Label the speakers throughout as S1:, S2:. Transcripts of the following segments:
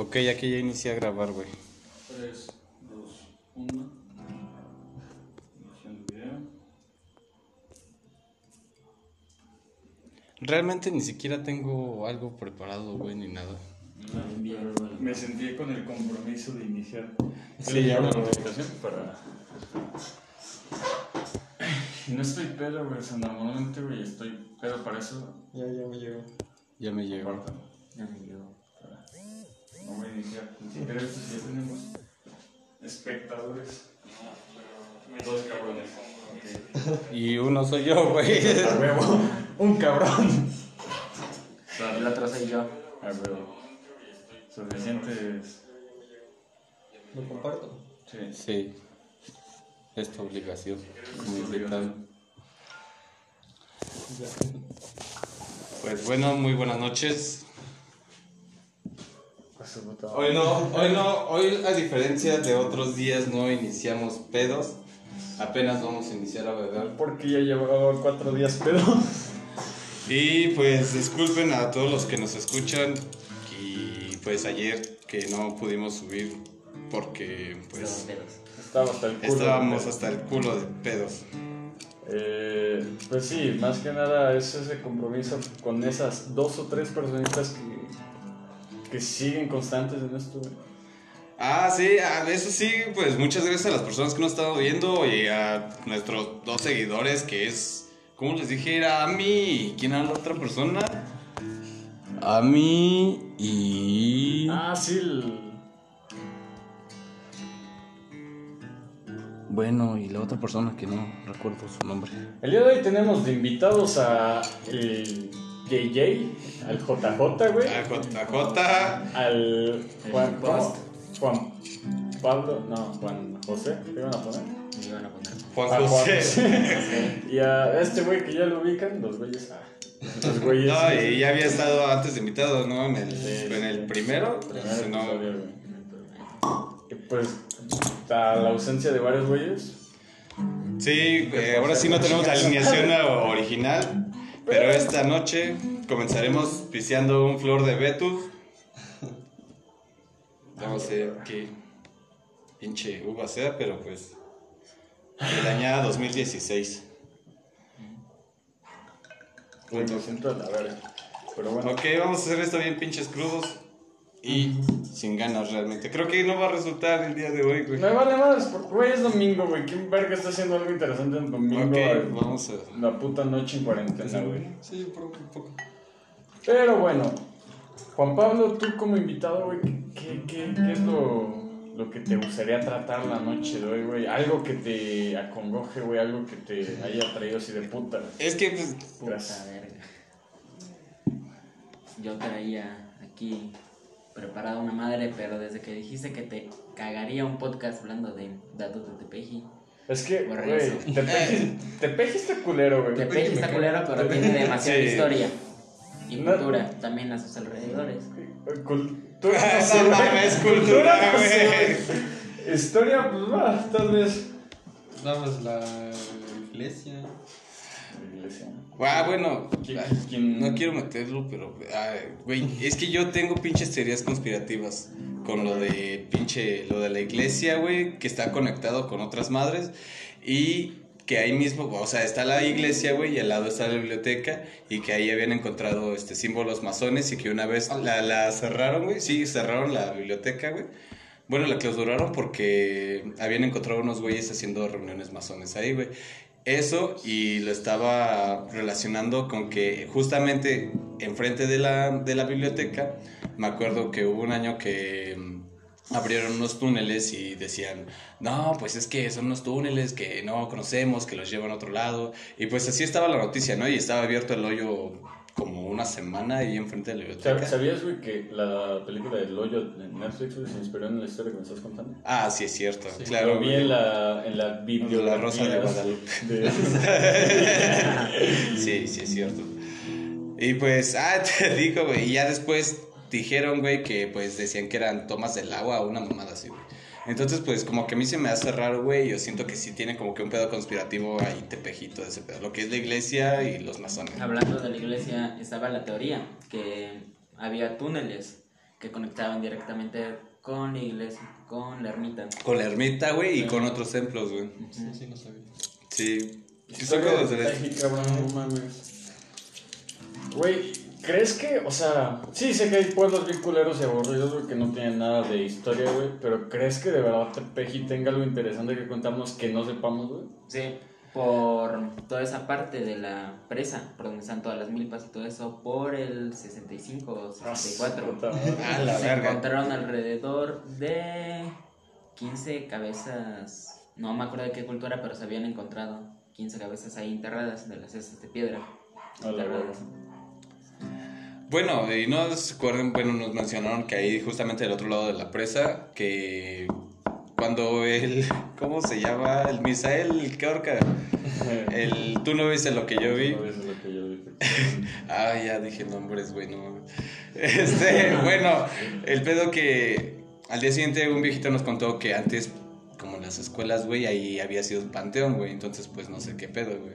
S1: Ok, aquí ya inicié a grabar, güey.
S2: 3, 2, 1. Iniciando video.
S1: Realmente ni siquiera tengo algo preparado, güey, ni nada.
S2: Me sentí con el compromiso de iniciar.
S1: Sí,
S2: Le
S1: ya
S2: la notificación para. Y no estoy pedo, güey. Normalmente, güey, estoy pedo para eso.
S3: Ya, ya me llegó.
S1: Ya me llegó.
S3: Ya me llegó.
S2: para- No voy a iniciar. Ni siquiera esto si ya tenemos espectadores. Dos cabrones. Ok.
S1: Y uno soy yo, güey.
S2: A huevo. Un cabrón.
S3: El otro soy yo.
S2: A huevo. Suficientes.
S3: Lo comparto.
S2: Sí.
S1: Sí. Es tu obligación
S2: Es obligación.
S1: Pues bueno, muy buenas noches. Hoy no, hoy no, hoy a diferencia de otros días no iniciamos pedos. Apenas vamos a iniciar a beber.
S2: Porque ya llevaba cuatro días pedo.
S1: Y pues disculpen a todos los que nos escuchan. Y pues ayer que no pudimos subir porque pues
S2: Estaba hasta el culo.
S1: estábamos hasta el culo de pedos.
S2: Eh, pues sí, más que nada es ese compromiso con esas dos o tres personitas que, que siguen constantes en esto. güey.
S1: Ah, sí, a eso sí, pues muchas gracias a las personas que nos están viendo y a nuestros dos seguidores que es, ¿cómo les dije? Era a mí. ¿Quién era la otra persona? A mí y...
S2: Ah, sí, el-
S1: Bueno, y la otra persona que no recuerdo su nombre.
S2: el día de hoy tenemos de invitados a el JJ, al JJ, güey,
S1: A JJ,
S2: al Juan. Juan Pablo, no, Juan José, ¿qué iban a poner?
S3: Me iban a poner.
S1: Juan
S2: A
S1: José.
S2: Y a este güey que ya lo ubican, los güeyes. ah, los güeyes.
S1: No, y ya había estado antes de invitado, ¿no? En el,
S2: Sí,
S1: en el
S2: sí.
S1: primero.
S2: Primer
S1: Si no-
S2: pues, a la ausencia de varios güeyes.
S1: Sí, eh, ahora sí no tenemos la alineación original, pero esta noche comenzaremos piseando un flor de. Vamos a ver qué pinche uva sea, pero pues el añada 2016.
S2: Güey, me siento de la verga. Pero bueno,
S1: Ok, vamos a hacer esto bien pinches crudos y sin ganas realmente. Creo que no va a resultar el día de hoy, güey.
S2: me vale más, porque güey, es domingo, güey. ¿Quién verga está haciendo algo interesante en domingo?
S1: Ok,
S2: güey?
S1: vamos a...
S2: La puta noche en cuarentena, güey.
S1: Sí, poco, un poco.
S2: Pero bueno, Juan Pablo, tú como invitado, güey, ¿qué, qué, qué es lo, lo que te gustaría tratar la noche de hoy, güey? Algo que te acongoje, güey, algo que te haya traído así de puta.
S1: Es que pues,
S2: Gracias.
S3: Puta verga. Yo traía aquí preparada una madre, pero desde que dijiste que te cagaría un podcast hablando de datos de Tepeji.
S2: Es que, güey. Tepeji Tepeji está culero, güey.
S3: Tepeji está culero, pero tiene demasiada
S1: Sí.
S3: historia. Y
S2: No.
S3: cultura también a sus alrededores.
S2: Cultura. no
S1: No mames, cultura, güey.
S2: Historia, pues va, tal vez.
S4: Damos la iglesia.
S2: Iglesia.
S1: Ah, bueno,
S2: ¿Quién-
S1: ah, no quiero meterlo, pero, ah, güey, es que yo tengo pinches teorías conspirativas con lo de pinche, lo de la iglesia, güey, que está conectado con otras madres y que ahí mismo, o sea, está la iglesia, güey, y al lado está la biblioteca y que ahí habían encontrado, este, símbolos masones y que una vez la, la cerraron, güey, sí, cerraron la biblioteca, güey. Bueno, la clausuraron porque habían encontrado unos güeyes haciendo reuniones masones ahí, güey. Eso y lo estaba relacionando con que justamente enfrente de la, de la biblioteca, me acuerdo que hubo un año que mm, abrieron unos túneles y decían, no, pues es que son unos túneles que no conocemos, que los llevan a otro lado. Y pues así estaba la noticia, ¿no? Y estaba abierto el hoyo como una semana ahí enfrente de la biblioteca.
S2: ¿Sab- ¿Sabías, güey, que la película del hoyo de Netflix se inspiró en la historia que me estás contando?
S1: Ah, sí, es cierto,
S4: Sí.
S1: claro.
S2: Lo vi en la, en la.
S1: La Rosa de Guadalupe. Sí, sí, es cierto. Y pues, ah, te digo, güey, y ya después dijeron, güey, que pues decían que eran tomas del agua o una mamada así, güey. Entonces, pues, como que a mí se me hace raro, güey, yo siento que sí tiene como que un pedo conspirativo ahí, tepejito de ese pedo, lo que es la iglesia y los masones.
S3: Hablando de la iglesia, estaba la teoría que había túneles que conectaban directamente con la iglesia, con la ermita.
S1: Con la ermita, güey, y con otros templos, güey.
S4: Sí, sí, no sabía.
S1: Sí. Sí, son
S2: Historia
S1: cosas
S2: de. Güey, ¿crees que, o sea, sí sé que hay pueblos bien culeros y aburridos, güey, que no tienen nada de historia, güey, pero ¿crees que de verdad Tepeji tenga algo interesante que contarnos que no sepamos, güey?
S3: Sí, por toda esa parte de la presa, por donde están todas las milpas y todo eso, por el 65 o 64.
S2: Puta madre.
S1: Ah, la
S3: se
S1: verga.
S3: encontraron alrededor de 15 cabezas, no me acuerdo de qué cultura, pero se habían encontrado 15 cabezas ahí enterradas de las cestas de piedra.
S2: A la
S3: enterradas.
S1: Bueno, y no se acuerdan, bueno, nos mencionaron que ahí justamente del otro lado de la presa, que cuando el, ¿cómo se llama? El Misael Keorca, el, tú no viste lo que yo vi.
S2: No, lo que yo dije.
S1: Ah, ya dije nombres, güey, no. Este, bueno, el pedo que al día siguiente un viejito nos contó que antes, como en las escuelas, güey, ahí había sido un panteón, güey, entonces pues no sé qué pedo, güey.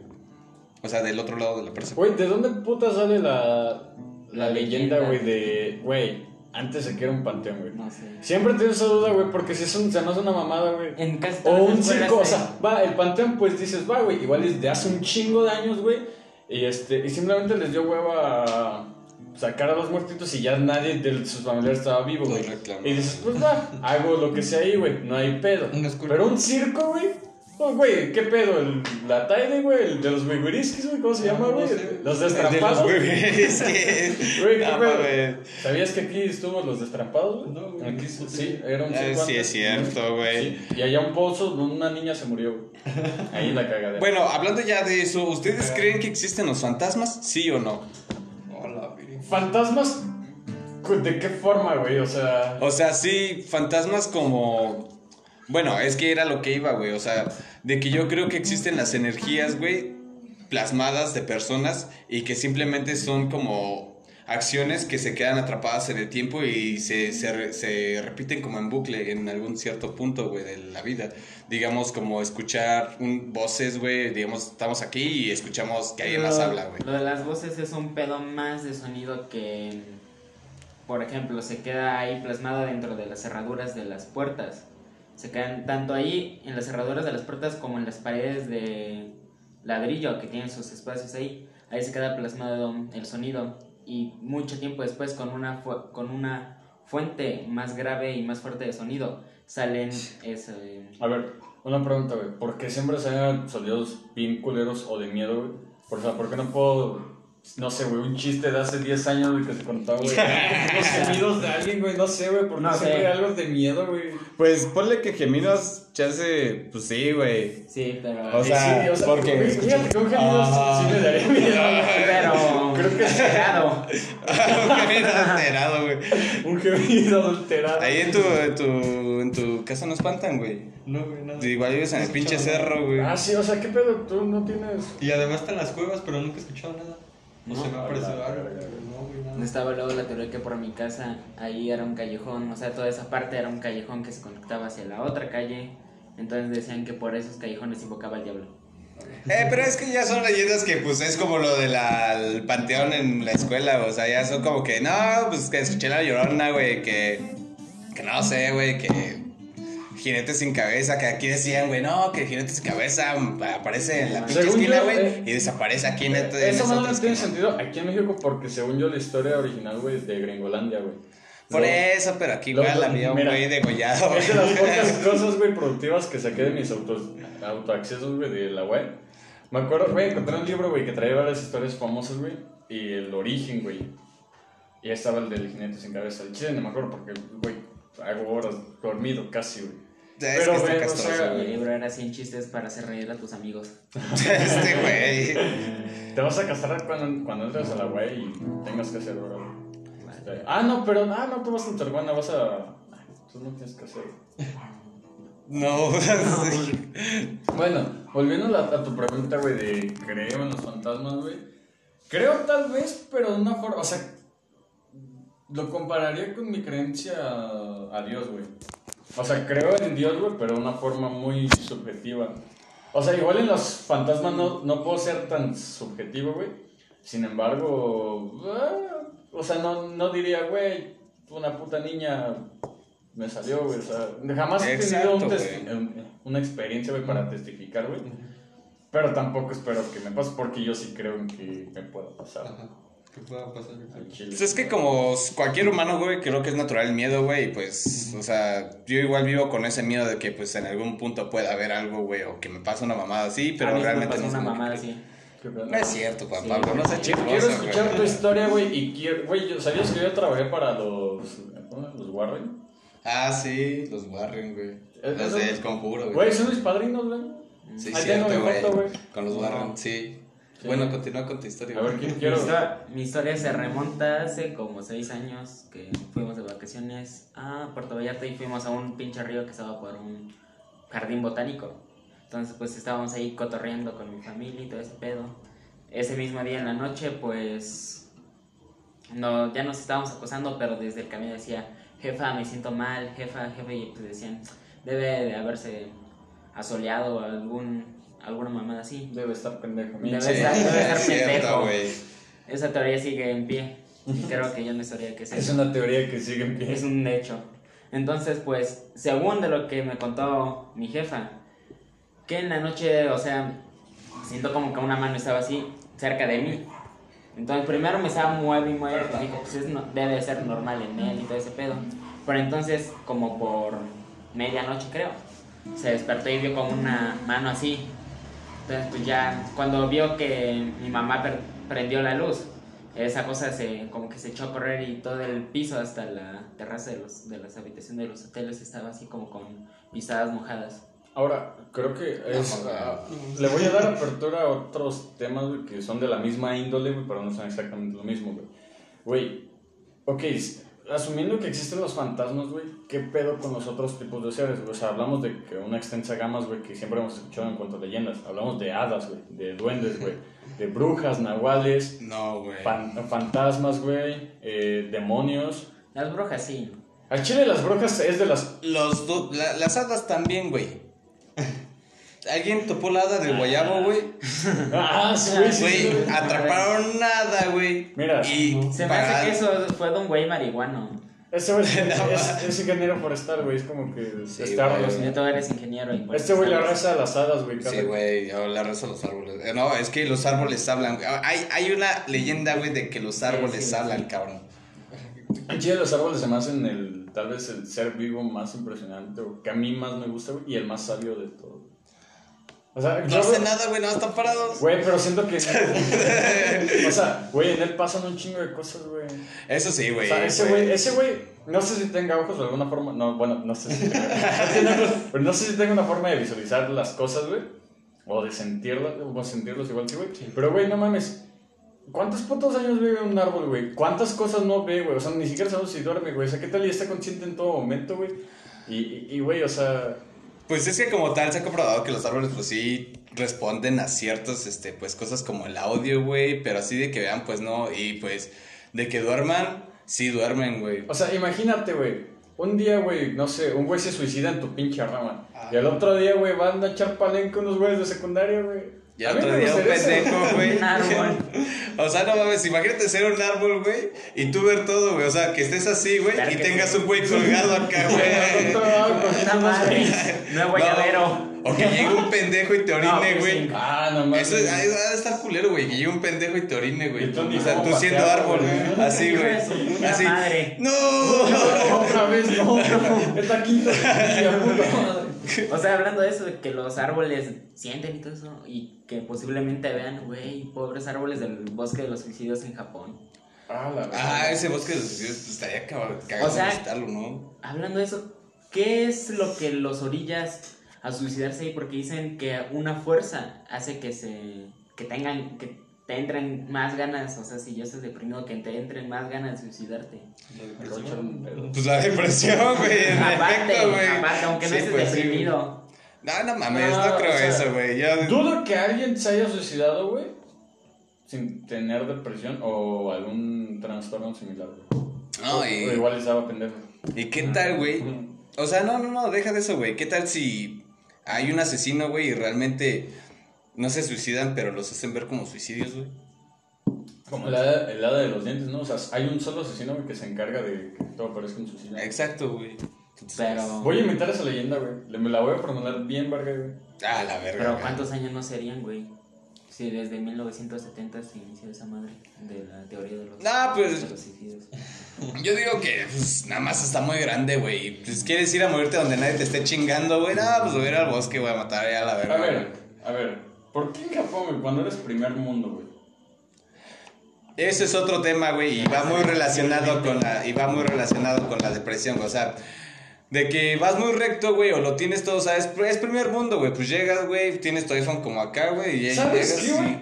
S1: O sea, del otro lado de la presa.
S2: Güey, ¿de dónde puta sale la, la
S3: La
S2: leyenda, güey, de, güey, antes se que era un panteón, güey?
S3: No sé.
S2: Siempre tengo esa duda, güey, porque si es un, se no es una mamada, güey.
S3: En casi
S2: O un circo, o sea, va, el panteón, pues dices, va, güey, igual es de hace un chingo de años, güey. Y este, y simplemente les dio hueva a sacar a los muertitos y ya nadie de sus familiares estaba vivo, güey.
S1: reclamaron.
S2: Y dices, pues va, hago lo que sea ahí, güey, no hay pedo. Pero un circo, güey. Pues, güey, ¿qué pedo? ¿El, ¿La Taide, güey? ¿El de los Wiguriskis, güey? ¿Cómo se llama,
S4: no
S2: güey? ¿Los
S1: El de los
S2: destrampados? Güey, ¿qué
S1: No,
S2: pedo? ¿Sabías que aquí estuvimos los destrampados, güey?
S4: No, güey.
S2: Aquí, sí, era un
S1: Ah,
S2: circo
S1: sí, es cierto, güey.
S2: Sí, Y allá un pozo donde una niña se murió, güey. Ahí la cagadera.
S1: Bueno, hablando ya de eso, ¿ustedes creen que existen los fantasmas? ¿Sí o no?
S4: Hola, güey.
S2: ¿Fantasmas? ¿De qué forma, güey? O sea...
S1: O sea, sí, fantasmas como... Bueno, es que era lo que iba, güey. O sea, de que yo creo que existen las energías, güey, plasmadas de personas y que simplemente son como acciones que se quedan atrapadas en el tiempo y se, se, se repiten como en bucle en algún cierto punto, güey, de la vida. Digamos, como escuchar un, voces, güey, digamos, estamos aquí y escuchamos que alguien más habla, güey.
S3: Lo de las voces es un pedo más de sonido que, por ejemplo, se queda ahí plasmado dentro de las cerraduras de las puertas. Se quedan tanto ahí en las cerraduras de las puertas como en las paredes de ladrillo que tienen sus espacios ahí. Ahí se queda plasmado el sonido. Y mucho tiempo después, con una, con una fuente más grave y más fuerte de sonido, salen ese,
S2: A ver, una pregunta, güey. ¿Por qué siempre salen sonidos bien culeros o de miedo, güey? O sea, ¿por qué no puedo... No sé, güey, un chiste de hace 10 años, güey, que se contaba, güey. Los gemidos de alguien, güey, no sé, güey, porque
S3: No
S2: siempre
S3: sé.
S2: hay algo de miedo, güey.
S1: Pues ponle que geminos, chance, pues sí, güey.
S3: Sí, pero...
S1: O sea,
S2: sí,
S1: porque-
S2: güey, Fíjate que un gemido
S1: Ah.
S2: sí me daría miedo.
S3: pero...
S2: Creo que es
S3: cerrado.
S1: Un gemido alterado, güey.
S2: Un gemido adulterado.
S1: Ahí en tu, en tu, en tu casa no espantan, güey.
S4: No, güey, nada.
S1: Igual vives en el
S4: No he
S1: pinche cerro, güey.
S2: Ah, sí, o sea, ¿qué pedo? Tú no tienes...
S4: Y además están las cuevas, pero nunca he escuchado nada. No,
S3: No.
S4: se me algo. No.
S3: Estaba luego la teoría que por mi casa ahí era un callejón, o sea, toda esa parte era un callejón que se conectaba hacia la otra calle. Entonces decían que por esos callejones invocaba al diablo.
S1: Eh, pero es que ya son leyendas que, pues, es como lo del panteón en la escuela, o sea, ya son como que, no, pues, que escuché la llorona, güey, que, que no sé, güey, que jinete sin cabeza, que aquí decían, güey, no, que jinete sin cabeza aparece en la pinche
S2: Según
S1: esquina, güey,
S2: eh,
S1: y desaparece aquí en, este, en
S2: Eso no tiene
S1: esquina.
S2: sentido aquí en México porque según yo la historia original, güey, es de Gringolandia, güey.
S1: Por eso, pero aquí había un
S2: mira,
S1: güey degollado.
S2: Es de las pocas cosas, güey, productivas que saqué de mis autos, autoaccesos, güey, de la web. Me acuerdo, güey, encontré un libro, güey, que traía varias historias famosas, güey, y el origen, güey. Y estaba el del jinete sin cabeza. El chile no me acuerdo porque, güey, hago horas dormido casi, güey.
S1: Es
S2: Pero,
S1: que está
S2: o sea,
S1: güey.
S3: libro era 100 chistes para hacer reír a tus amigos.
S1: Este güey.
S2: Te vas a castrar cuando, cuando entres a la web y tengas que hacer güey. Este, Ah, no, pero, ah, no, tú vas a Interguana, vas a... Tú no tienes que hacer.
S1: No, sí.
S2: Bueno, volviendo a, a tu pregunta, güey, de creo en los fantasmas, güey. Creo tal vez, pero de una forma, o sea, lo compararía con mi creencia a Dios, güey. O sea, creo en Dios, güey, pero de una forma muy subjetiva. O sea, igual en los fantasmas no, no puedo ser tan subjetivo, güey. Sin embargo, ah, o sea, no, no diría, güey, una puta niña me salió, güey. O sea, jamás he
S1: Exacto,
S2: tenido un testi-
S1: güey.
S2: un- una experiencia, güey, para testificar, güey. Pero tampoco espero que me pase porque yo sí creo en que me pueda pasar.
S4: Ajá. ¿Qué pueda pasar?
S1: Pues es que como cualquier humano, güey, creo que es natural el miedo, güey, y pues, o sea, yo igual vivo con ese miedo de que pues en algún punto pueda haber algo, güey, o que me pase una mamada así,
S3: A
S1: pero
S3: mí sí me
S1: realmente
S3: pasó
S1: no es
S3: una mamada
S1: que-
S3: así.
S1: No es cierto, Juan
S3: Sí,
S1: Pablo, no
S2: Quiero
S1: chismoso,
S2: escuchar tu
S1: güey.
S2: historia, güey, y quiero... Güey, yo- ¿sabías que yo trabajé para los... ¿cómo? ¿Los Warren?
S1: Ah, sí, los Warren, güey.
S2: Es-
S1: Los del conjuro,
S2: Güey,
S1: güey.
S2: son mis padrinos, güey.
S1: Sí,
S2: Ahí tengo foto,
S1: güey.
S2: güey.
S1: Con los Warren, sí. Bueno, continúa con tu historia.
S2: A ver. ¿quién
S3: Mi,
S2: quiero?
S3: mi historia se remonta hace como seis años que fuimos de vacaciones a Puerto Vallarta y fuimos a un pinche río que estaba por un jardín botánico. Entonces pues estábamos ahí cotorreando con mi familia y todo ese pedo. Ese mismo día en la noche pues no, ya nos estábamos acosando, pero desde el camino decía, jefa, me siento mal, jefa, jefa, y pues decían, debe de haberse asoleado o algún, alguna mamada así.
S2: Debe estar pendejo.
S3: Debe
S1: Sí,
S3: estar- debe estar
S1: es cierto,
S3: pendejo.
S1: güey.
S3: Esa teoría sigue en pie. Y creo que yo no historia que es
S2: Es una teoría que sigue en pie.
S3: Es un hecho. Entonces, pues, según de lo que me contó mi jefa, que en la noche, o sea, siento como que una mano estaba así, cerca de mí. Entonces, primero me estaba mueve y mueve, pues dije, pues es no- debe ser normal en él y todo ese pedo. Pero entonces, como por medianoche creo, se despertó y vio como una mano así. Entonces, pues ya, cuando vio que mi mamá prendió la luz, esa cosa se como que se echó a correr y todo el piso hasta la terraza de, los, de las habitaciones de los hoteles estaba así como con pisadas mojadas.
S2: Ahora, creo que es, ah, le voy a dar apertura a otros temas, güey, que son de la misma índole, güey, pero no son exactamente lo mismo, güey. Güey, ok, asumiendo que existen los fantasmas, güey, ¿qué pedo con los otros tipos de seres? O sea, hablamos de que una extensa gama, güey, que siempre hemos escuchado en cuanto a leyendas. Hablamos de hadas, güey, de duendes, güey, de brujas, nahuales,
S1: No, güey.
S2: fan- fantasmas, güey, eh, demonios.
S3: Las brujas sí.
S2: Al chile las brujas es de las...
S1: Los la- las hadas también, güey. ¿Alguien topó la hada del guayabo, güey?
S2: Ah, sí, güey, sí,
S1: Güey,
S2: sí, güey.
S1: atraparon nada, güey.
S2: Mira,
S1: y
S3: Se me hace que eso fue de un güey marihuano.
S2: Ese güey es, es, es ingeniero forestal, güey. Es como que
S1: Sí,
S2: este.
S3: Y tú eres ingeniero. y por
S2: Este güey le reza a las hadas, güey.
S1: Sí, güey, yo le rezo a los árboles. Eh, No, es que los árboles hablan. Ah, Hay, hay una leyenda, güey, de que los árboles
S3: sí,
S1: hablan,
S3: sí.
S1: cabrón.
S2: En Chile los árboles se me hacen el, tal vez el ser vivo más impresionante, que a mí más me gusta, güey, y el más sabio de todo. O sea,
S1: No hace nada, güey, no están parados.
S2: Güey, pero siento que... o sea, güey, en él pasan un chingo de cosas, güey.
S1: Eso sí,
S2: O
S1: güey.
S2: sea, ese güey, ese güey, no sé si tenga ojos de alguna forma, no, bueno, no sé si pero no sé si tenga una forma de visualizar las cosas, güey, o de sentirlas, o sentirlos igual que, güey, pero, güey, no mames, ¿cuántos putos años vive un árbol, güey? ¿Cuántas cosas no ve, güey? O sea, ni siquiera sabemos si duerme, güey, o sea, ¿qué tal y está consciente en todo momento, güey? Y, y, y, güey, o sea,
S1: Pues es que como tal se ha comprobado que los árboles pues sí responden a ciertos, este, pues cosas como el audio, güey, pero así de que vean, pues no, y pues de que duerman, sí duermen, güey.
S2: o sea, imagínate, güey. Un día, güey, no sé, un güey se suicida en tu pinche rama. Y al otro día, güey, van a echar palenque unos güeyes de secundaria, güey.
S1: Y
S2: A
S1: al
S2: mí
S1: otro día un
S2: eso.
S1: pendejo, güey.
S3: Un árbol.
S1: O sea, no mames, imagínate ser un árbol, güey, y tú ver todo, güey. O sea, que estés así, güey,
S3: Claro
S1: y tengas
S3: sí.
S1: un güey colgado acá, güey. No, o que llegue un pendejo y te orine,
S3: No, pues
S1: güey.
S2: Ah, no mames.
S1: Eso es, ha de estar culero, güey, que llegue un pendejo y te orine, güey. O sea, tú siendo árbol,
S2: güey.
S1: así, güey. Así.
S3: madre.
S1: ¡No!
S2: Otra vez no. Esta quinta ya, puta madre.
S3: O sea, hablando de eso, de que los árboles sienten y todo eso, y que posiblemente vean, güey, pobres árboles del bosque de los suicidios en Japón.
S2: Ah, la verdad.
S1: Ah, ese bosque de los suicidios pues, estaría cagado cagado
S3: O sea-
S1: visitarlo, ¿no?
S3: Hablando de eso, ¿qué es lo que los orillas a suicidarse ahí? Porque dicen que una fuerza hace que se. que tengan. que te entren más ganas, o sea, si ya estás deprimido, que te entren más ganas de suicidarte.
S1: Pues la depresión, güey,
S3: aparte,
S1: güey.
S3: aparte, aunque no
S1: Sí,
S3: estés
S1: pues, sí.
S3: deprimido.
S1: No, no mames,
S2: No,
S1: no, creo
S2: o sea,
S1: eso, güey. Yo...
S2: Dudo que alguien se haya suicidado, güey, sin tener depresión o algún trastorno similar, güey.
S1: No,
S2: O
S1: y...
S2: igual estaba pendejo.
S1: ¿Y qué tal, güey? O sea, no, no, no, deja de eso, güey. ¿Qué tal si hay un asesino, güey, y realmente no se suicidan, pero los hacen ver como suicidios, güey?
S2: Como el hada, el hada de los dientes, ¿no? O sea, hay un solo asesino güey, que se encarga de que todo aparezca en su silla.
S1: Exacto, güey.
S3: Pero,
S2: Voy a inventar esa leyenda, güey. Le- Me la voy a formular bien, verga, güey.
S1: Ah, la verga.
S3: pero
S1: güey.
S3: ¿cuántos años no serían, güey? Si desde 1970 se inició esa madre de la teoría de los,
S1: Nah, pues-
S3: de los suicidios.
S1: Yo digo que pues, nada más está muy grande, güey. Pues quieres ir a morirte donde nadie te esté chingando, güey. No, pues voy a ir al bosque, voy a matar a la verga.
S2: A ver,
S1: güey.
S2: a ver. ¿Por qué en Japón, güey, cuando eres primer mundo, güey?
S1: Ese es otro tema, güey, y va muy relacionado con la y va muy relacionado con la depresión, o sea, de que vas muy recto, güey, o lo tienes todo, o sea, es, es primer mundo, güey, pues llegas, güey, tienes tu iPhone como acá, güey, y
S2: ¿Sabes
S1: llegas
S2: qué, güey?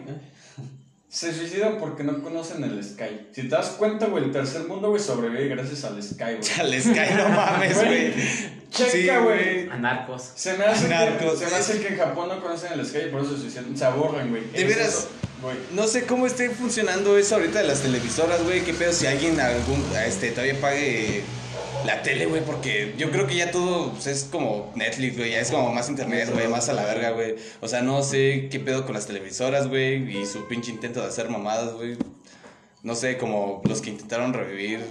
S2: Se suicidan porque no conocen el Sky. Si te das cuenta, güey, el tercer mundo, güey, sobrevive gracias al Sky, güey.
S1: Chale, Sky, no mames, güey.
S2: Checa,
S1: Sí,
S2: güey.
S3: A narcos.
S2: Se me hace que, se me hace que en Japón no conocen el Sky y por eso se suicidan. Se aburren, güey.
S1: ¿De veras?
S2: Güey.
S1: No sé cómo esté funcionando eso ahorita de las televisoras, güey, qué pedo si alguien algún este todavía pague la tele, güey, porque yo creo que ya todo pues, es como Netflix, güey, ya es como más internet, güey, más a la verga, güey. O sea, no sé qué pedo con las televisoras, güey, y su pinche intento de hacer mamadas, güey. No sé, como los que intentaron revivir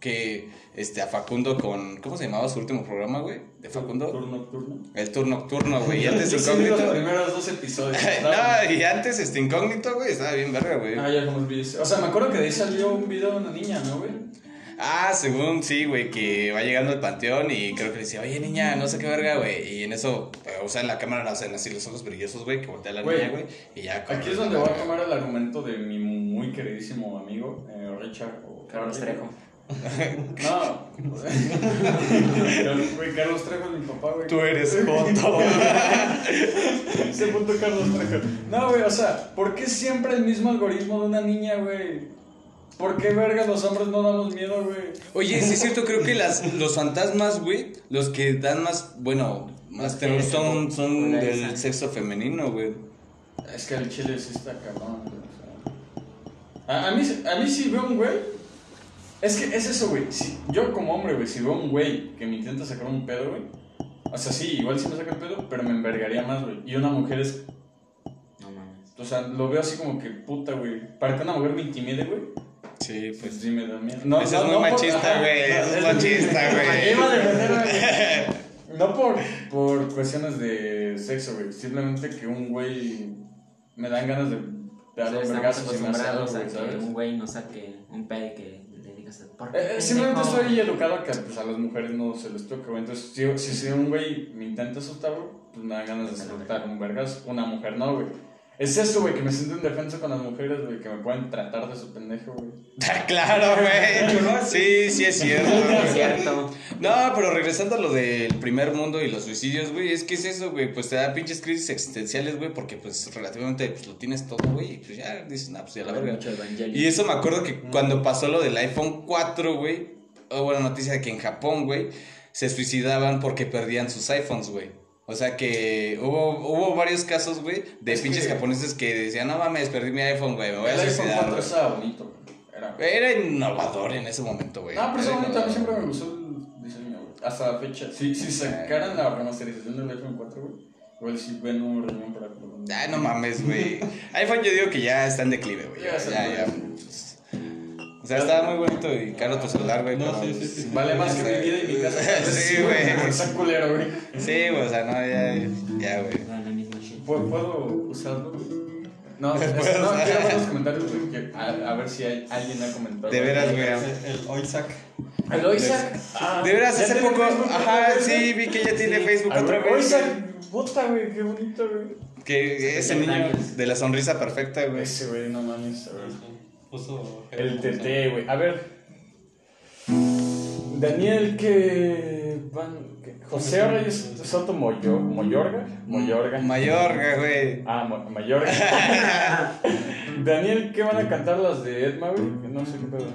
S1: que este a Facundo con ¿cómo se llamaba su último programa, güey? De Facundo.
S2: Turno nocturno.
S1: El tour nocturno, güey, y antes
S2: vi los
S1: incógnito.
S2: primeros dos episodios.
S1: no, y antes este incógnito, güey, estaba bien verga, güey.
S2: Ah, ya como vi ese. O sea, me acuerdo que de ahí salió un video de una niña, ¿no, güey?
S1: Ah, según sí, güey, que va llegando al panteón y creo que le dice, oye niña, no sé qué verga, güey. Y en eso, eh, o sea, en la cámara no hacen así los ojos brillosos, güey, que voltea a la
S2: Güey,
S1: niña, güey. Y ya.
S2: Aquí es donde voy a tomar el argumento de mi muy queridísimo amigo, eh, Richard. O
S3: Carlos Trejo.
S2: No. Güey, Carlos Trejo es mi papá, güey.
S1: Tú eres joto.
S2: Ese punto Carlos Trejo. No, güey, o sea, ¿por qué siempre el mismo algoritmo de una niña, güey? ¿Por qué verga los hombres no damos miedo, güey?
S1: Oye, sí es cierto, creo que las, los fantasmas, güey, los que dan más, bueno, más terror son, son del sexo femenino, güey.
S2: Es que el chile sí está cabrón, güey. o sea. A, a mí, a mí si veo un güey. Es que es eso, güey. Si, yo como hombre, güey, si veo un güey que me intenta sacar un pedo, güey. O sea, sí, igual sí me saca el pedo, pero me envergaría más, güey. Y una mujer es.
S3: No mames.
S2: O sea, lo veo así como que puta, güey. Para que una mujer me intimide, güey.
S1: Sí,
S2: Pues
S1: pues.
S2: sí me da miedo. No,
S1: Eso es muy
S2: por-
S1: machista, güey, eso es machista, güey.
S2: Iba a defenderme, güey. No por, por cuestiones de sexo, güey. Simplemente que un güey me dan ganas de darle un vergazo si me hace algo, güey,
S3: que
S2: ¿sabes?
S3: un güey nos saque un pedo que le digas ¿por qué,
S2: Eh, eh, simplemente
S3: pendejo?"
S2: estoy educado a que pues, a las mujeres no se les toque, güey. Entonces, si, si, si un güey me intenta asustar, güey, pues me dan ganas de soltar un vergazo. Una mujer no, güey. Es eso, güey, que me siento indefenso con las mujeres, güey, que me pueden tratar de su pendejo, güey.
S1: claro, güey. Sí, sí es cierto,
S3: Es
S1: güey.
S3: cierto.
S1: No, pero regresando a lo del primer mundo y los suicidios, güey, es que es eso, güey, pues te da pinches crisis existenciales, güey, porque pues relativamente pues lo tienes todo, güey, y pues ya dices, nah, pues ya la verga. Y eso me acuerdo que cuando pasó lo del iPhone 4, güey, hubo una noticia de que en Japón, güey, se suicidaban porque perdían sus iPhones, güey. O sea que hubo, hubo varios casos, güey, de
S2: Es
S1: pinches
S2: que-
S1: japoneses que decían, no mames, perdí mi iPhone, güey, me voy a
S2: El iPhone
S1: suicidar.
S2: 4
S1: güey".
S2: estaba bonito, güey. Era.
S1: Era innovador en ese momento, güey.
S2: No, pero ese momento a mí siempre me gustó el diseño, güey. Hasta la fecha. Si, si sacaran la remasterización del iPhone 4, güey, igual sí ven un riñón para
S1: Ay, no mames, güey. iPhone yo digo que ya está en declive, güey. Ya,
S2: Ya
S1: ya, ya. Pues, O sea, estaba muy bonito y caro tu celular, güey.
S4: No,
S1: pero,
S4: sí, sí, sí.
S2: Vale más que mi vida y mi casa.
S1: Sí, güey.
S2: Está culero, güey.
S1: Sí, güey, o sea, no, ya, ya, güey.
S2: ¿Puedo, puedo usarlo? No, no, quiero ver los comentarios, güey, a, ver si hay, alguien ha comentado.
S1: De veras, güey.
S4: El, Oisak.
S2: El Oisak. Ah,
S1: De veras,
S2: ¿ya
S1: hace poco, ajá, sí, vi que ya tiene. Facebook otra vez.
S2: Oisak, puta, güey, qué bonito, güey.
S1: Que ese niño de la sonrisa perfecta, güey.
S2: Ese, güey, no mames, a ver.
S4: Puso.
S2: El TT, güey. A ver. Daniel que van que- José Reyes Soto Moyo, Moyorga, Moyorga.
S1: Mayorga, güey.
S2: Ah, Mo- Mayorga. Daniel, ¿qué van a cantar las de Edma, güey? No sé qué pedo.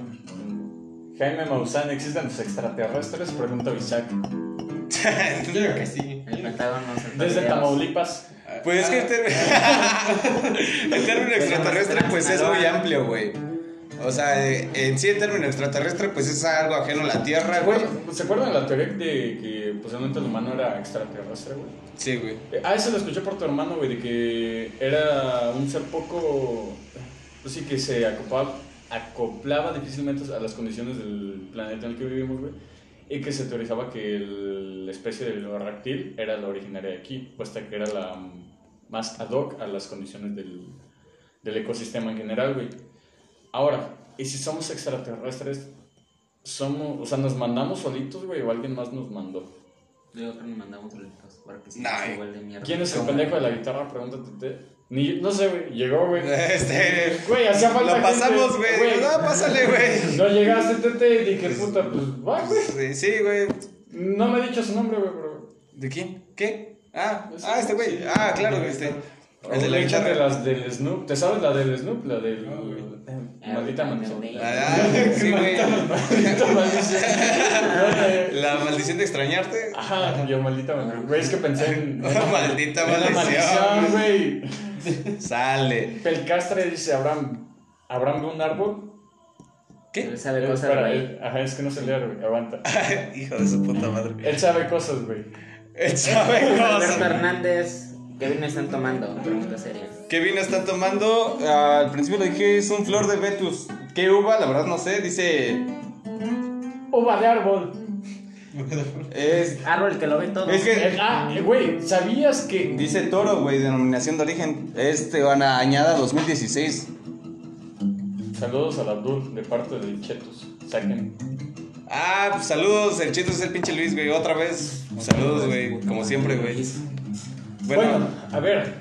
S2: Jaime Maussan, ¿existen los extraterrestres? Pregunta Isaac.
S4: Yo creo que sí.
S2: Desde. Tamaulipas.
S1: Pues es que el término, el término extraterrestre, pues es muy amplio, güey. O sea, eh, en sí el término extraterrestre, pues es algo ajeno a la Tierra, güey.
S2: ¿Se acuerdan de la teoría de que posiblemente el humano era extraterrestre, güey?
S1: Sí, güey.
S2: Eh, Ah, eso lo escuché por tu hermano, güey, de que era un ser poco... pues sí, que se acoplaba, acoplaba difícilmente a las condiciones del planeta en el que vivimos, güey. Y que se teorizaba que el- la especie del reptil era la originaria de aquí, puesta que era la más ad hoc a las condiciones del, del ecosistema en general, güey. Ahora, ¿y si somos extraterrestres? Somos, o sea, nos mandamos solitos, güey, o alguien más nos mandó.
S3: Yo creo que nos mandamos solitos, porque si
S1: Nah,
S3: es igual de mierda.
S2: ¿Quién es el pendejo de la guitarra? Pregúntate. Ni, no sé, güey. Llegó, güey.
S1: Este.
S2: Güey, hacía falta
S1: Lo pasamos, güey. No, pásale, güey.
S2: No llegaste, tete, y dije, puta, pues va, güey.
S1: Sí, güey.
S2: No me ha dicho su nombre, güey, pero.
S1: ¿De quién? ¿Qué? Ah, ah, este güey. Ah, claro, este. El de la guitarra.
S2: las del Snoop. ¿Te sabes la del Snoop? La del.
S4: No,
S2: eh, Maldita maldición.
S1: Ah, sí, güey.
S2: Maldita maldición.
S1: La maldición de extrañarte.
S2: Ajá, yo maldita maldición. Güey, es que pensé en.
S1: Maldita
S2: en la
S1: maldición.
S2: güey.
S1: Sale.
S2: Pelcastre dice: Abraham. ¿Abraham de un árbol?
S1: ¿Qué?
S3: Él sabe cosas, güey.
S2: él- Ajá, es que no se lee, güey. Aguanta.
S1: Hijo de su puta madre.
S2: Él sabe cosas, güey.
S1: Él sabe
S3: Alberto. Hernández, ¿qué vino están tomando? Pregunta seria.
S1: ¿Qué vino está tomando? Ah, al principio le dije es un flor de Betus. ¿Qué uva? La verdad no sé. Dice.
S2: Uva de árbol.
S1: Es.
S3: Árbol que lo ve todo.
S1: Es que.
S2: Eh, Ah, eh, güey, ¿sabías que
S1: Dice toro, güey, denominación de origen. Este van a añada 2016.
S2: Saludos al Abdul de parte del Chetus. Saquen.
S1: Ah, pues saludos. El chito es el pinche Luis, güey. Otra vez. Saludos, güey. Como siempre, güey.
S2: Bueno,
S1: Bueno,
S2: a ver.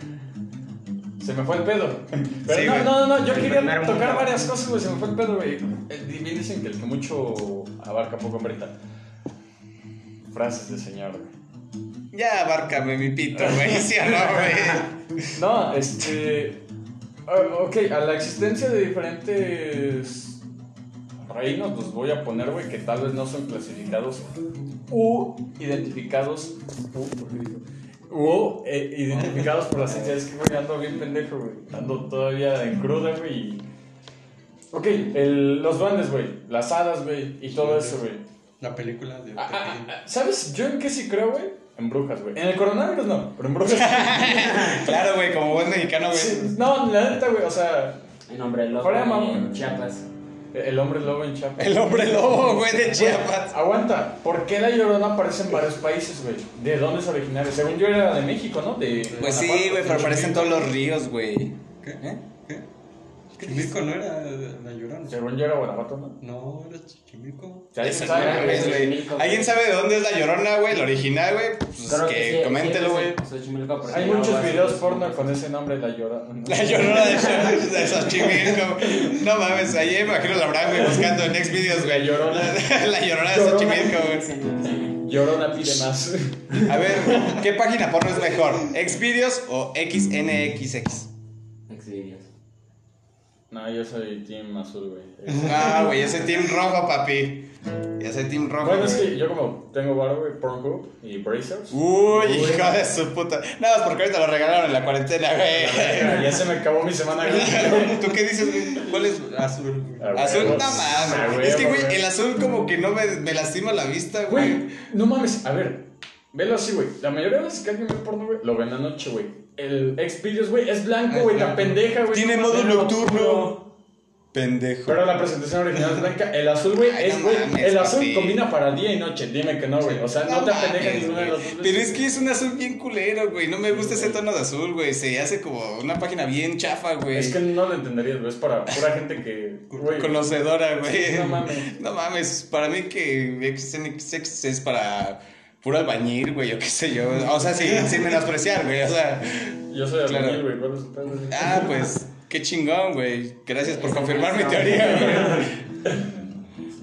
S2: Se me fue el pedo. Pero
S1: Sí,
S2: no, no, no, no, yo quería tocar varias cosas, güey. Se me fue el pedo, güey. Eh, Bien dicen que el que mucho abarca poco aprieta. Frases de señor, güey.
S1: ya abárcame mi pito, güey. ¿Sí o no, güey?
S2: No, este. ah, ok, a la existencia de diferentes reinos los voy a poner, güey, que tal vez no son clasificados u identificados. U. U eh, identificados por las entidades que, güey, ando bien pendejo, güey. Ando todavía en cruda, güey. y- Ok, el- los duendes, güey. Las hadas, güey. Y todo eso, güey.
S4: La película de.
S2: Ah, ah, ah, ¿Sabes yo en qué sí creo, güey? En brujas, güey. En el coronavirus no, pero en brujas.
S1: Claro, güey, como buen mexicano, güey.
S2: Sí, no, la neta, güey, o sea,
S3: El hombre loco
S2: Fuera de mamón.
S3: en Chiapas.
S2: El hombre lobo en Chiapas.
S1: El hombre lobo, güey, de Chiapas.
S2: Aguanta, ¿por qué la llorona aparece en varios países, güey? ¿De dónde es originaria? Según yo era de México, ¿no? De
S1: Pues sí, güey, pero aparecen todos los ríos, güey. ¿Eh?
S4: ¿Qué? Chimilco no era la llorona.
S2: Según yo era Guanajuato, ¿no?
S4: No, era Chimilco.
S2: Si alguien sabe,
S1: ¿Alguien sabe de dónde es la llorona, güey? La original, güey. Pues
S3: Creo
S1: que
S3: sí,
S1: coméntelo, güey.
S3: sí,
S2: Hay muchos videos porno con ese nombre, la llorona.
S1: La llorona de, Xo- de Xochimilco. No mames, ahí imagino la Abraham, güey, buscando en Next Videos, güey.
S2: La Llorona.
S1: La llorona de. Xochimilco, güey.
S2: Llorona pide más.
S1: A ver, ¿qué página porno es mejor? ¿Xvideos o XNXX?
S3: Exvideos.
S2: No, yo soy team azul, güey.
S1: Ah, güey, yo soy Team Rojo, papi. Yo soy Team Rojo.
S2: Bueno, es
S1: güey.
S2: que yo como tengo varo, güey, Pornhub y Brazers.
S1: Uy, hijo de su puta. Nada más porque ahorita lo regalaron en la cuarentena, güey.
S2: Ya se me acabó mi semana gratis.
S1: ¿Tú qué dices, güey? ¿Cuál es?
S4: Azul.
S1: Azul, no mames. Es que, güey,
S2: güey.
S1: el azul como que no me, me lastima la vista, güey.
S2: Güey, no mames, a ver, velo así, güey. La mayoría de las que alguien ve porno, güey, lo ven anoche, güey. El Xvideos, güey, es blanco, güey, la pendeja, güey.
S1: Tiene
S2: mames,
S1: nocturno. Pendejo.
S2: Pero la presentación original es blanca. El azul, güey,
S1: Ay,
S2: es,
S1: no
S2: güey.
S1: mames,
S2: el azul
S1: papi.
S2: combina para día y noche. Dime que no, güey. O sea, no, te apendeja
S1: mames,
S2: ninguna de
S1: güey.
S2: las dos.
S1: Pero es que es un azul bien culero, güey. No me gusta ese tono de azul, güey. Se hace como una página bien chafa, güey.
S2: Es que no lo entenderías, güey. Es para pura gente que. Güey.
S1: Conocedora, güey.
S2: Sí, no mames.
S1: No mames. Para mí que XNXX es para puro albañil, güey. O qué sé yo. O sea, sin, sin menospreciar, güey. O sea.
S2: Yo soy
S1: Claro.
S2: albañil, güey. ¿Cuál es el pedo, güey?
S1: Ah, pues. Qué chingón, güey. Gracias por confirmar mi teoría, güey.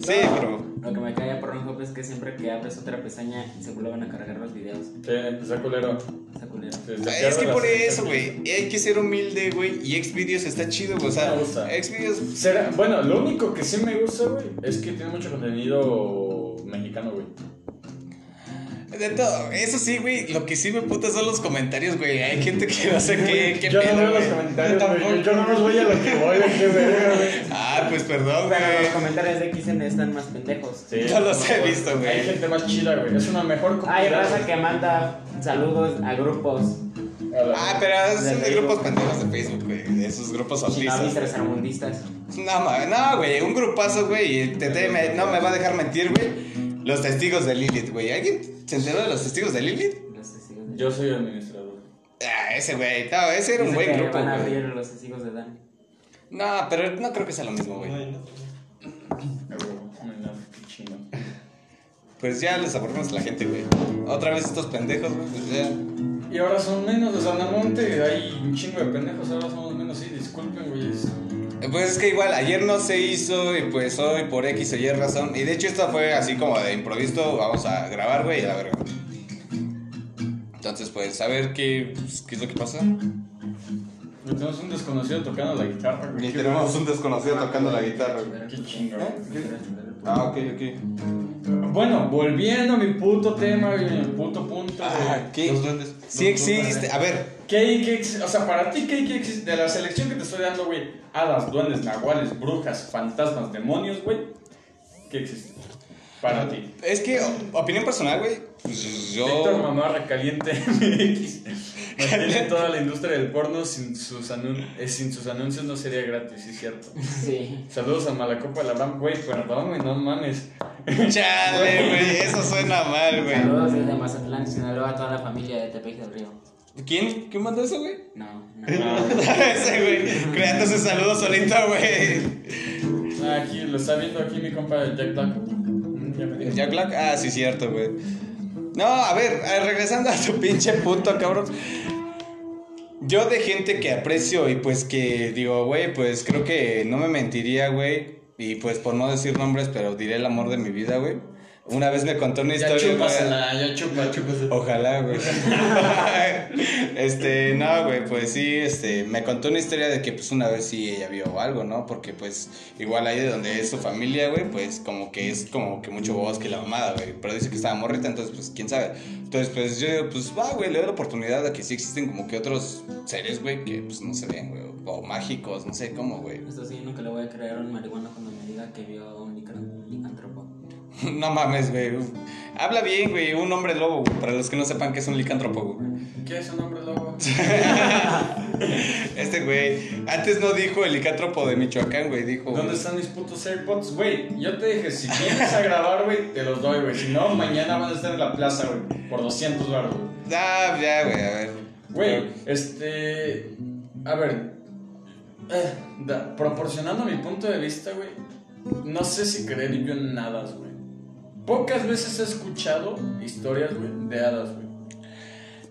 S1: Sí, pero.
S3: Lo que me cae por Pornhub es que siempre que abres otra pestaña se vuelven a cargar los videos.
S2: Sí, está culero.
S3: Está culero.
S2: Se- se
S1: Es que por eso, güey. Hay que ser humilde, güey. Y Xvideos está chido, güey. O sea,
S2: Me gusta.
S1: Xvideos.
S2: Será- Bueno, lo único que sí me gusta, güey, es que tiene mucho contenido mexicano, güey.
S1: De todo. Eso sí, güey. Lo que sí me puta son los comentarios, güey. Hay gente que no sé qué, qué
S2: yo
S1: pedo,
S2: no veo los comentarios,
S4: Yo.
S2: Yo,
S4: tampoco.
S2: yo no los voy a lo que voy, verga, güey.
S1: Ah, pues perdón,
S3: Pero los
S1: güey.
S3: comentarios de XN están más pendejos.
S2: Sí,
S1: Yo los he visto, güey.
S2: Hay gente más chida, güey. Es una mejor
S3: Hay
S2: comunidad.
S3: raza que manda saludos a grupos.
S1: Ah, pero
S3: De
S1: son de grupos pendejos de Facebook, güey. De esos grupos
S3: No, mis
S1: autistas. No, no, güey. Un grupazo, güey. y te- te- me- no me va a dejar mentir, güey. Los testigos de Lilith, güey. ¿Alguien se enteró de los testigos de Lilith?
S3: Los testigos de
S2: Yo soy administrador.
S1: Ah, ese güey. No, ese era un
S3: Dice
S1: buen
S3: que
S1: grupo,
S3: Van a abrir los testigos de Dan.
S1: No, pero no creo que sea lo mismo, güey. Pues ya les aburrimos a la gente, güey. Otra vez estos pendejos, güey. Pues ya.
S2: Y ahora son menos, o sea, en el monte hay un chingo de pendejos, ahora somos menos, sí, disculpen, güey.
S1: Pues es que igual, ayer no se hizo y pues hoy por X o Y razón. Y de hecho esto fue así como de improviso, vamos a grabar, güey, y a la verga. Entonces, pues, a ver qué, pues, qué es lo que pasa.
S2: Tenemos un desconocido tocando la guitarra, güey.
S1: Y tenemos un desconocido tocando la guitarra.
S2: Qué chingo, güey.
S1: Ah, ok, ok.
S2: Bueno, volviendo a mi puto tema, mi puto punto.
S1: Ah. ¿qué?
S4: Los duendes.
S1: Sí existe. A ver,
S2: ¿Qué existe? O sea, para ti, ¿qué hay que existe? De la selección que te estoy dando, güey, hadas, duendes, nahuales, brujas, fantasmas, demonios, güey, ¿qué existe? Para ti.
S1: es que, opinión personal, güey, pues yo...
S2: Víctor Mamarra Caliente MX. Mantiene toda la industria del porno sin sus, anun- eh, sin sus anuncios no sería gratis, sí es cierto.
S3: Sí.
S2: Saludos a Malacopa de la Bram, güey, perdón, güey, no mames.
S1: Chale, güey, eso suena mal, güey.
S3: Saludos desde Mazatlán, Sinaloa, a toda la familia de Tepeji del Río.
S1: ¿Quién? ¿Quién mandó eso, güey?
S3: No, no.
S1: Ese güey, creándose saludos solito, güey.
S2: Ah, Aquí lo está viendo aquí mi compa Jack Black. Ya me dijo.
S1: Jack Black, ah, sí, cierto, güey. No, a ver, regresando a tu pinche punto, cabrón. Yo de gente que aprecio y pues que digo, güey, pues creo que no me mentiría, güey. Y pues por no decir nombres, pero diré el amor de mi vida, güey. Una vez me contó una
S2: Ya
S1: historia. güey.
S2: chúpasela, ya chupa, chupa.
S1: Ojalá, güey. este, no, güey, pues sí, este, me contó una historia de que pues una vez sí ella vio algo, ¿no? Porque pues igual ahí de donde es su familia, güey, pues como que es como que mucho bosque la mamada, güey. Pero dice que estaba morrita, entonces pues quién sabe. Entonces pues yo digo, pues va, güey, le doy la oportunidad de que sí existen como que otros seres, güey, que pues no se ven, güey. O mágicos, no sé cómo, güey.
S3: Esto sí, nunca le voy a creer a un marihuano cuando me diga que vio a un licántropo.
S1: No mames, güey. Habla bien, güey. Un hombre lobo, güey. Para los que no sepan que es un licántropo, güey.
S2: ¿Qué es un hombre lobo?
S1: Este güey, antes no dijo el licántropo de Michoacán, güey, dijo.
S2: ¿Dónde están mis putos AirPods? Güey, yo te dije, si vienes a grabar, güey, te los doy, güey. Si no, mañana van a estar en la plaza, güey. Por 200 baros, güey.
S1: Ah, ya, güey, a ver.
S2: Güey, este. A ver. eh, da- proporcionando mi punto de vista, güey. No sé si creer yo en hadas, güey. Pocas veces he escuchado historias, güey, de hadas, güey.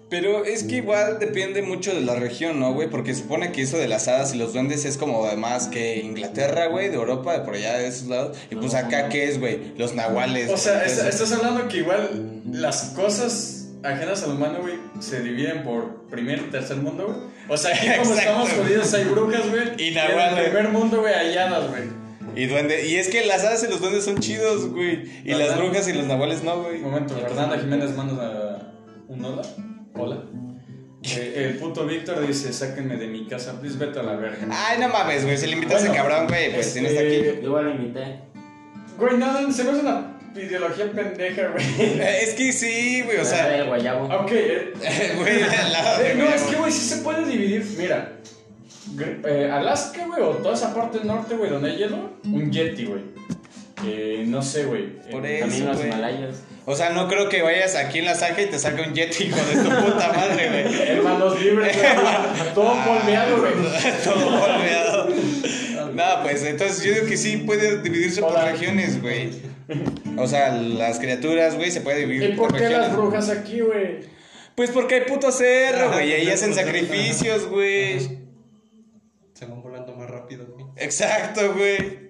S1: Pero es que igual depende mucho de la región, ¿no, güey? Porque supone que eso de las hadas y los duendes es como además que Inglaterra, güey, de Europa, de por allá de esos lados. Y pues acá, ¿qué es, güey? Los nahuales.
S2: O sea, es- estás hablando que igual las cosas ajenas al humano, güey, se dividen por primer y tercer mundo, güey. O sea, aquí como
S1: Exacto.
S2: estamos jodidos hay brujas, güey.
S1: Y
S2: en
S1: nahuales.
S2: el primer mundo, güey, hay hadas, güey.
S1: Y duende. Y es que las hadas y los duendes son chidos, güey. Y
S2: ¿Verdad?
S1: las brujas y los nahuales no, güey.
S2: Un momento, Fernanda Jiménez manda un hola. Hola. Eh, el puto Víctor dice, sáquenme de mi casa, please vete a la verga.
S1: Ay, no mames, güey. Si le invitas a
S2: Bueno,
S1: ese cabrón, güey, pues si no está
S2: este-
S1: aquí.
S3: Yo igual lo invité.
S2: Güey, nada, se me hace una ideología pendeja, güey.
S1: Es que sí, güey, o sea.
S3: el guayabo.
S2: Ok, eh,
S1: Güey, al lado de
S2: Eh, no, es que,
S1: güey.
S2: sí se puede dividir. Mira, eh, Alaska, güey, o toda esa parte del norte, güey, donde hay hielo, un Yeti, güey. Eh, no sé, güey.
S1: Por
S2: Eh,
S1: eso,
S3: los himalayas.
S1: O sea, no creo que vayas aquí en la zanja y te salga un jet hijo de tu puta madre, güey.
S2: Hermanos libres, güey. Todo polveado, güey.
S1: Todo polveado. No, pues entonces yo digo que sí puede dividirse por regiones, güey. O sea, las criaturas, güey, se puede
S2: ¿Y
S1: dividir
S2: por
S1: por
S2: qué las brujas aquí, güey?
S1: Pues porque hay puto cerro,
S4: Ajá,
S1: güey, y ahí hacen sacrificios, güey.
S4: Se van volando más rápido, güey.
S1: Exacto, güey.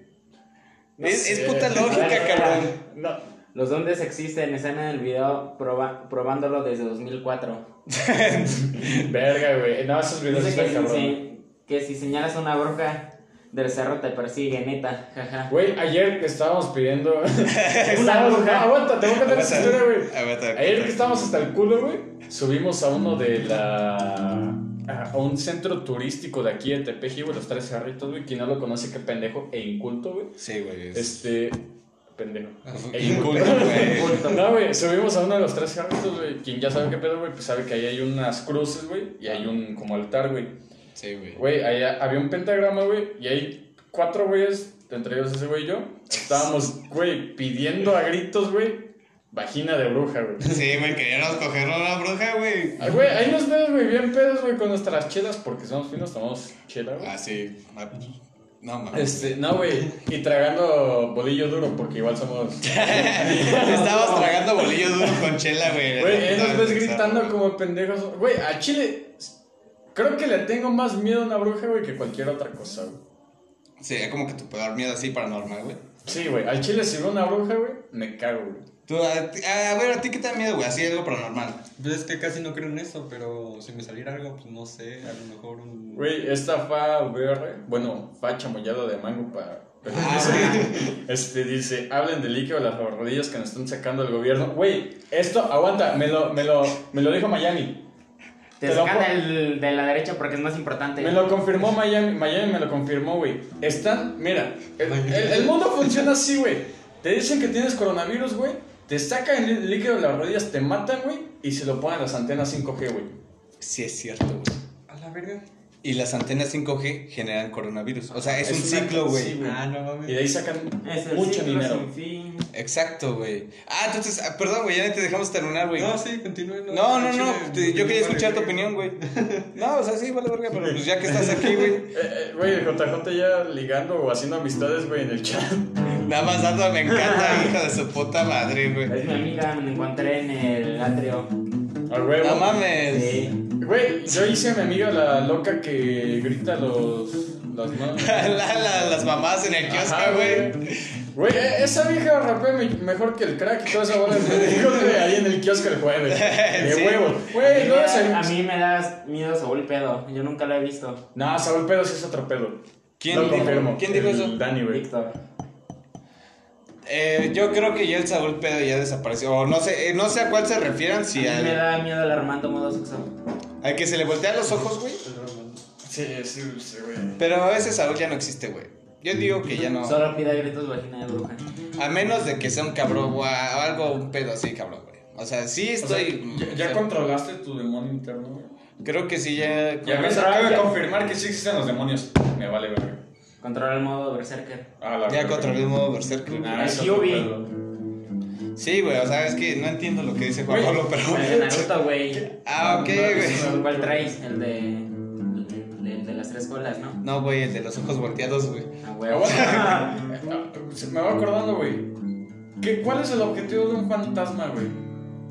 S2: No
S1: es, es puta lógica,
S3: Bueno,
S1: cabrón.
S2: No.
S3: Los duendes existen, están en el video proba- probándolo desde 2004.
S2: Verga, güey. No, esos videos
S3: Dice que
S2: están
S3: si,
S2: cabrón.
S3: se- que si señalas una bruja del cerro te persigue, neta. Jaja.
S2: Güey, ayer que estábamos pidiendo.
S3: Una
S2: estábamos,
S3: bruja.
S2: no, aguanta, te voy a contar esa historia, güey.
S1: aguanta,
S2: Ayer que estábamos hasta el culo, güey, subimos a uno de la. A un centro turístico de aquí de Tepeji, güey, los Tres Cerritos, güey. Quien no lo conoce, qué pendejo e inculto, güey.
S1: Sí, güey. es-
S2: Este. pendejo.
S1: Inculto, güey.
S2: No, güey, subimos a uno de los tres carritos, güey. Quien ya sabe qué pedo, güey, pues sabe que ahí hay unas cruces, güey, y hay un como altar, güey.
S1: Sí, güey.
S2: Güey, ahí había un pentagrama, güey, y hay cuatro güeyes, entre ellos ese güey y yo. Estábamos, güey, pidiendo a gritos, güey, vagina de bruja, güey.
S1: Sí, güey, queríamos cogerlo a la bruja, güey.
S2: Ah, Güey, ahí nos ves, güey, bien pedos, güey, con nuestras chelas, porque somos finos, tomamos chela, güey.
S1: Ah, sí. Ah, No, mames.
S2: Este, no, güey, y tragando bolillo duro, porque igual somos...
S1: Estábamos tragando bolillo duro con chela, güey.
S2: Güey, ahí nos ves gritando como pendejos. Güey, a Chile, creo que le tengo más miedo a una bruja, güey, que cualquier otra cosa, güey.
S1: Sería como que puede dar miedo así paranormal, güey.
S2: Sí, güey, al Chile si veo una bruja, güey, me cago, güey.
S1: Tú, a, ti- a ver, ¿a ti qué te da miedo, güey? Así algo paranormal.
S4: Pues es que casi no creo en eso, pero si me saliera algo, pues no sé, a lo mejor un...
S2: Güey, esta fa VR, bueno, fa chamoyado de mango para.
S1: Ah,
S2: Este dice, hablen del líquido de las rodillas que nos están sacando el gobierno. Güey, esto, aguanta, me lo, me lo, me lo dijo Miami.
S3: Te
S2: Te
S3: sacan del, de la derecha porque es más importante.
S2: Me lo confirmó Miami, Miami me lo confirmó, güey. Están, mira, el, el- el mundo funciona así, güey. Te dicen que tienes coronavirus, güey. Te sacan el líquido de las rodillas, te matan, güey. Y se lo ponen a las antenas 5G, güey.
S1: Sí, es cierto, güey.
S4: A la verga.
S1: Y las antenas 5G generan coronavirus. O sea, es, un ciclo, güey.
S2: sí, güey.
S4: Ah, no mames.
S2: Y de ahí sacan
S3: Es el
S2: mucho
S3: ciclo
S2: dinero.
S3: sin fin.
S1: Exacto, güey. Ah, entonces, ah, perdón, güey, ya no te dejamos terminar, güey.
S4: No, sí, continúen.
S1: No, no,
S4: al
S1: no,
S4: chile,
S1: yo quería escuchar tu opinión, güey. No, o sea, sí, vale verga, pero pues ya que estás aquí, güey.
S2: Eh, eh, Güey, el JJ ya ligando o haciendo amistades, güey, en el chat.
S1: Nada más dando, me encanta, hija de su puta madre, güey.
S3: Es mi amiga, me encontré en el atrio.
S2: A huevo.
S1: No mames.
S3: Sí.
S2: Güey, yo hice a mi amiga la loca que grita los. Las.
S1: La- la- las mamás en el kiosco, güey.
S2: Güey, eh, esa vieja rapea me- mejor que el crack y toda esa bola de ahí en el kiosco el jueves. De
S1: Sí.
S2: huevos.
S3: A
S2: Güey, no
S3: a mí me da miedo Saúl Pedo. Yo nunca lo he visto.
S2: No, Saúl Pedos es otro pedo.
S1: ¿Quién
S2: Lo confirmo.
S1: quién dijo eso?
S2: Dani, güey.
S3: Víctor.
S1: Eh, yo creo que ya el Saúl Pedo ya desapareció. O no sé, eh, no sé a cuál se refieran, si
S3: A mí me da miedo el Armando Modo Sexo.
S1: Al que se le voltean los ojos, güey.
S2: Sí, sí, sí, güey.
S1: Pero ese Saúl ya no existe, güey. Yo digo que ya no.
S3: Solo pida gritos vagina de bruja.
S1: A menos de que sea un cabrón o a- algo, un pedo así, cabrón, güey. O sea, sí
S2: O sea,
S1: estoy.
S2: ¿ya, ya controlaste tu demonio interno, güey?
S1: Creo que sí, ya.
S2: Ya me acabo de confirmar que sí existen los demonios. Me vale ver.
S3: Controla el modo Berserker.
S2: Ah, la
S1: Ya controlé el modo Berserker.
S2: Ah,
S3: El
S2: es otro
S3: Kyuubi.
S2: pedo.
S1: Sí, güey, o sea, es que no entiendo lo que dice Juan
S2: Güey,
S1: Pablo, pero.
S3: El de Naruto, güey.
S1: Ah, ok, güey.
S3: ¿Cuál traes? El de. El de, el de las tres colas, ¿no?
S1: No, güey, el de los ojos volteados, güey.
S3: A huevo.
S2: Aguanta. Ah, se Me va acordando, güey. ¿Qué- ¿Cuál es el objetivo de un fantasma, güey?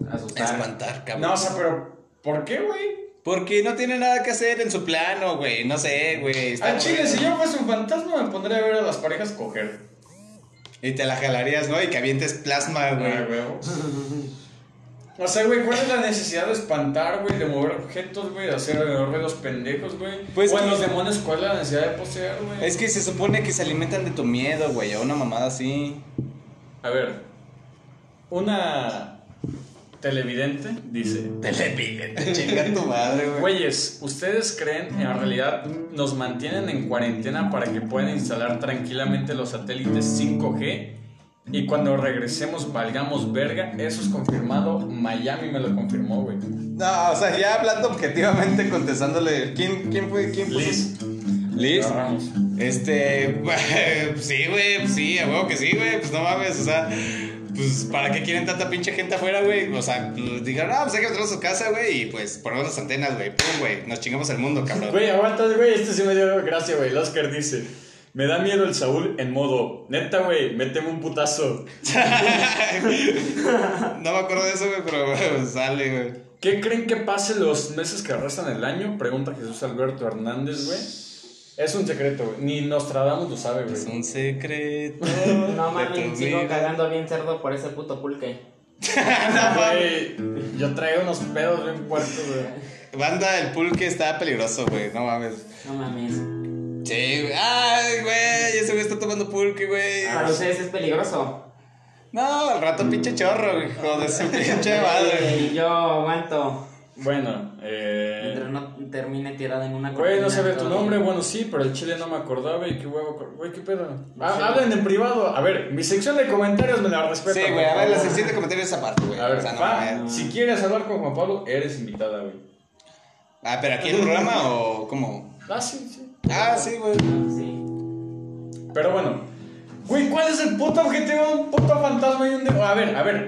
S3: Asustar.
S1: Espantar, cabrón.
S2: No, o sea, pero ¿por qué, güey?
S1: Porque no tiene nada que hacer en su plano, güey. No sé, güey.
S2: Al chile, si yo fuese un fantasma, me pondría a ver a las parejas coger.
S1: Y te la jalarías, ¿no? Y que avientes plasma, güey.
S2: Ah, huevo. O sea, güey, ¿cuál es la necesidad de espantar, güey? De mover objetos, güey, de hacer ruidos pendejos, güey.
S1: Pues
S2: o en los demonios, ¿cuál es la necesidad de poseer, güey?
S1: Es que se supone que se alimentan de tu miedo, güey. O una mamada así.
S2: A ver, una televidente dice...
S1: Televidente, chinga tu madre, güey.
S2: Güeyes, ¿ustedes creen en realidad nos mantienen en cuarentena para que puedan instalar tranquilamente los satélites 5G? Y cuando regresemos valgamos verga, eso es confirmado. Miami me lo confirmó, güey.
S1: No, o sea, ya hablando objetivamente, contestándole. ¿Quién, quién fue? ¿Quién puso?
S2: Liz.
S1: Liz. Este, sí, güey, sí, a huevo que sí, güey, pues no mames, o sea, pues para qué quieren tanta pinche gente afuera, güey, o sea, pues, dijeron, no, pues hay que meternos a su casa, güey, y pues ponemos las antenas, güey, pum, güey, nos chingamos el mundo, cabrón.
S2: Güey, aguanta, güey, este sí me dio gracia, güey. El Oscar dice: Me da miedo el Saúl en modo, neta, güey, méteme un putazo.
S1: No me acuerdo de eso, güey, pero güey, sale, güey.
S2: ¿Qué creen que pase los meses que restan el año? Pregunta Jesús Alberto Hernández, güey. Es un secreto, güey. Ni Nostradamus lo sabe,
S1: Es
S2: güey.
S1: un secreto.
S3: No mames, sigo
S1: vida.
S3: cagando bien cerdo por ese puto pulque.
S2: Güey, yo traigo unos pedos bien puertos, güey.
S1: Banda, el pulque está peligroso, güey, no mames.
S3: No mames.
S1: Sí, güey, ay, güey, ese güey está tomando pulque, güey.
S3: Para ustedes es peligroso.
S1: No, al rato pinche chorro, hijo de su pinche madre.
S3: Y yo aguanto.
S2: Bueno, eh.
S3: Mientras no termine tirada en una
S2: Güey, no sabía tu nombre, bueno, sí, pero el chile no me acordaba y qué huevo. Güey, qué pedo. Ah,
S3: sé.
S2: hablen en privado. A ver, mi sección de comentarios me la respeto.
S1: Sí, güey, a ver, la sección de comentarios esa parte, güey.
S2: A ver,
S1: O sea, no
S2: pa,
S1: mames.
S2: si quieres hablar con Juan Pablo, eres invitada, güey.
S1: Ah, pero aquí en el programa o cómo?
S2: Ah, sí, sí.
S1: Ah, sí, güey.
S3: Sí.
S2: Pero bueno, güey, ¿cuál es el puto objetivo de un puto fantasma y un demonio? A ver, a ver.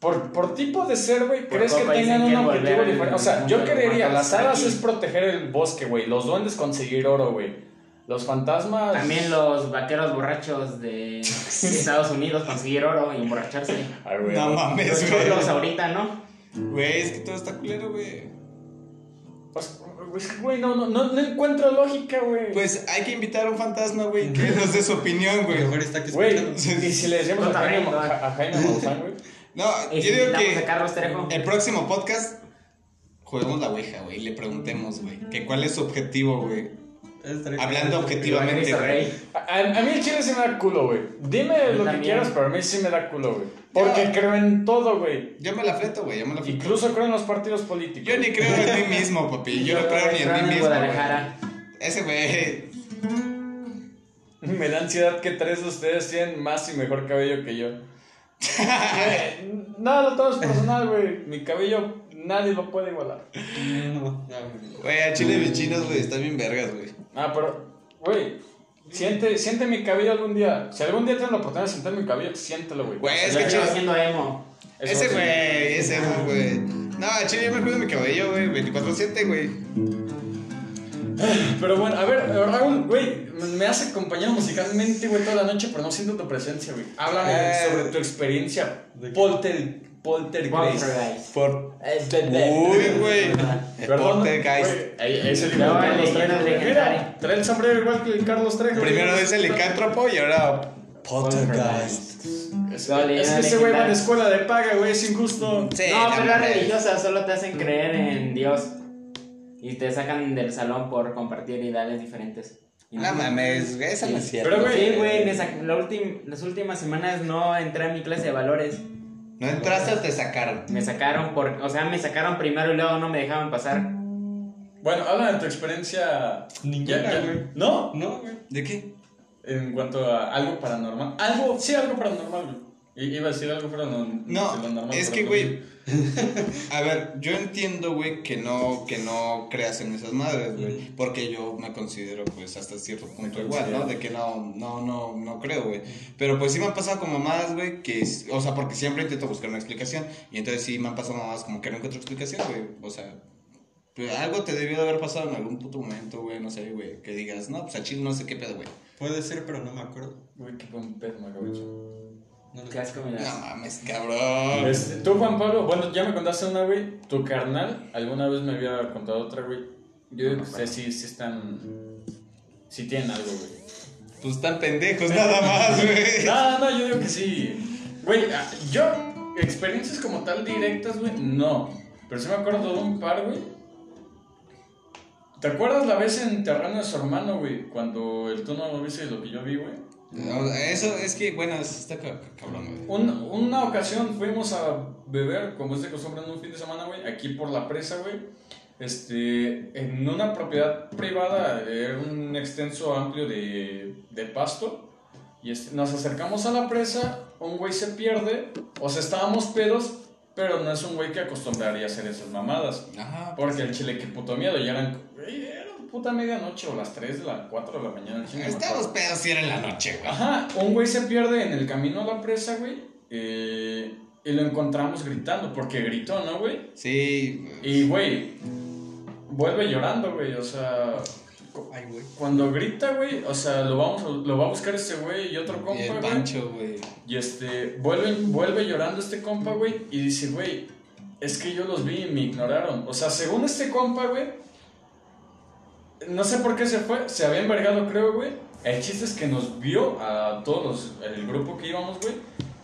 S2: Por, por tipo de ser, güey, ¿crees que tengan un objetivo diferente? O sea, yo creería,
S3: los
S2: las hadas es proteger el bosque, güey. Los duendes conseguir oro, güey. Los fantasmas.
S3: También los vaqueros borrachos de Estados Unidos conseguir oro y emborracharse.
S2: Ay, güey.
S1: No mames,
S3: Los
S1: güey.
S3: cholos ahorita, ¿no?
S1: Güey, es que todo está culero, güey.
S2: Pues, pues, güey, no, no, no, no encuentro lógica, güey.
S1: Pues hay que invitar a un fantasma, güey, que nos dé su opinión, güey.
S4: Mejor está que
S2: Güey, y si le decíamos a Jaime, a, a Jaime Maussan, güey.
S1: No, yo digo
S3: a
S1: que
S3: Carlos Trejo.
S1: el próximo podcast juguemos la ouija, güey, y le preguntemos, güey, que cuál es su objetivo, güey. Hablando objetivamente, güey.
S3: Rey.
S2: A, mí el chile sí me da culo, güey. Dime lo que quieras, pero a mí sí me da culo, güey. Porque creo en todo, güey.
S1: Yo me la fleto, güey, yo me la fleto.
S2: Incluso creo en los partidos políticos.
S1: Yo ni creo en mí mismo, papi. Yo no creo ni en mí mismo. Ese güey.
S2: Me da ansiedad que tres de ustedes tienen más y mejor cabello que yo. No, lo tomo es personal, güey. Mi cabello nadie lo puede igualar.
S4: No, güey.
S1: Güey, a chile bichinos, güey, están bien vergas, güey.
S2: Ah, pero, güey, siente, siente mi cabello algún día. Si algún día tienes la oportunidad de sentir mi cabello, siéntelo, güey.
S1: Güey, es que chile.
S3: siendo emo.
S2: Eso
S1: Ese güey, ese güey. No, a chile yo me cuido mi cabello, güey, 24-7, güey.
S2: Pero bueno, a ver, Raúl, güey, me has acompañado musicalmente, güey, toda la noche, pero no siento tu presencia, güey. Háblame
S1: Eh.
S2: sobre tu experiencia polter, poltergeist.
S3: Poltergeist.
S2: Eh,
S1: Uy, güey. Poltergeist.
S2: ahí- ese libro
S3: No,
S2: de Carlos Trejo. Mira, trae el sombrero igual que el Carlos Trejo.
S1: Primero es el licántropo y ahora. Poltergeist.
S2: Es, es que ese güey va a la escuela de paga, güey, es injusto.
S1: Sí,
S3: no, pero es religiosa, solo te hacen creer en Dios. Y te sacan del salón por compartir ideales diferentes.
S1: No mames, esa no es cierto.
S2: Pero, güey,
S3: Sí, güey, me sac- la las últimas semanas no entré a mi clase de valores.
S1: ¿No entraste o te sacaron?
S3: Me sacaron por, o sea, me sacaron primero y luego no me dejaban pasar.
S2: Bueno, habla de tu experiencia.
S4: Ninguna,
S2: Ya-. ¿No?
S4: No, güey.
S1: ¿De qué?
S2: En cuanto a algo paranormal. Algo, sí, algo paranormal, güey. Iba a decir algo paranormal.
S1: No, es que, güey. A ver, yo entiendo, güey, que no, que no creas en esas madres, güey. Porque yo me considero, pues, hasta cierto punto igual, ¿no? De que no, no, no, no creo, güey. Pero pues sí me han pasado como mamadas, güey, que, o sea, porque siempre intento buscar una explicación. Y entonces sí me han pasado mamadas como que no encuentro explicación, güey. O sea, pues, algo te debió de haber pasado en algún puto momento, güey, no sé, güey. Que digas, no, pues a Chile no sé qué pedo, güey.
S4: Puede ser, pero no me acuerdo.
S2: Güey, qué buen pedo me acabo de echar.
S4: No lo
S3: Qué asco me das.
S1: No mames, cabrón.
S2: Este, tú, Juan Pablo, bueno, ya me contaste una, güey. Tu carnal, alguna vez me había contado otra, güey. Yo digo que ustedes sí, sí están. Sí tienen algo, güey.
S1: Pues están pendejos nada más, güey.
S2: No, no, yo digo que sí. Güey, ah, yo, experiencias como tal directas, güey, no. Pero sí me acuerdo de un par, güey. ¿Te acuerdas la vez en terreno de su hermano, güey? Cuando el tú no lo viste y lo que yo vi, güey.
S1: Eso es que, bueno, está ca- ca- cabrón, güey.
S2: Un- una ocasión fuimos a beber, como es de costumbre en un fin de semana, güey, aquí por la presa, güey. Este, en una propiedad privada, era un extenso amplio de, de pasto. Y este, nos acercamos a la presa, un güey se pierde, o sea, estábamos pedos, pero no es un güey que acostumbraría a hacer esas mamadas.
S1: Ajá.
S2: Porque el chile, qué puto miedo, ya eran, puta medianoche o las 3 de la 4 de la mañana. el.
S1: Estamos pedos si era en la noche, güey.
S2: Ajá, un güey se pierde en el camino a la presa, güey. eh, y lo encontramos gritando, porque gritó, ¿no, güey?
S1: Sí.
S2: Y, güey, vuelve llorando, güey. O sea, cu-
S4: Ay, güey.
S2: cuando grita, güey, o sea, lo, vamos a- lo va a buscar este güey y otro
S1: Y
S2: compa,
S1: el
S2: güey.
S1: Pancho, güey.
S2: Y este, vuelve, vuelve llorando este compa, güey, y dice, güey, es que yo los vi y me ignoraron. O sea, según este compa, güey, no sé por qué se fue, se había envergado, creo, güey. El chiste es que nos vio a todos los, el grupo que íbamos, güey,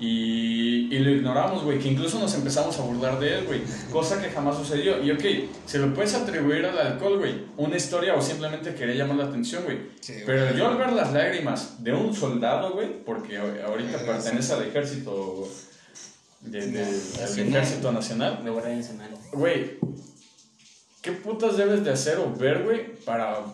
S2: y, y lo ignoramos, güey, que incluso nos empezamos a burlar de él, güey, cosa que jamás sucedió. Y ok, se lo puedes atribuir al alcohol, güey, una historia o simplemente quería llamar la atención, güey.
S1: Sí,
S2: Pero yo al ver las lágrimas de un soldado, güey, porque ahorita
S1: Sí.
S2: pertenece al ejército de- de-. Ejército Nacional.
S3: De Guardia Nacional.
S2: Güey, ¿qué putas debes de hacer o ver, güey, para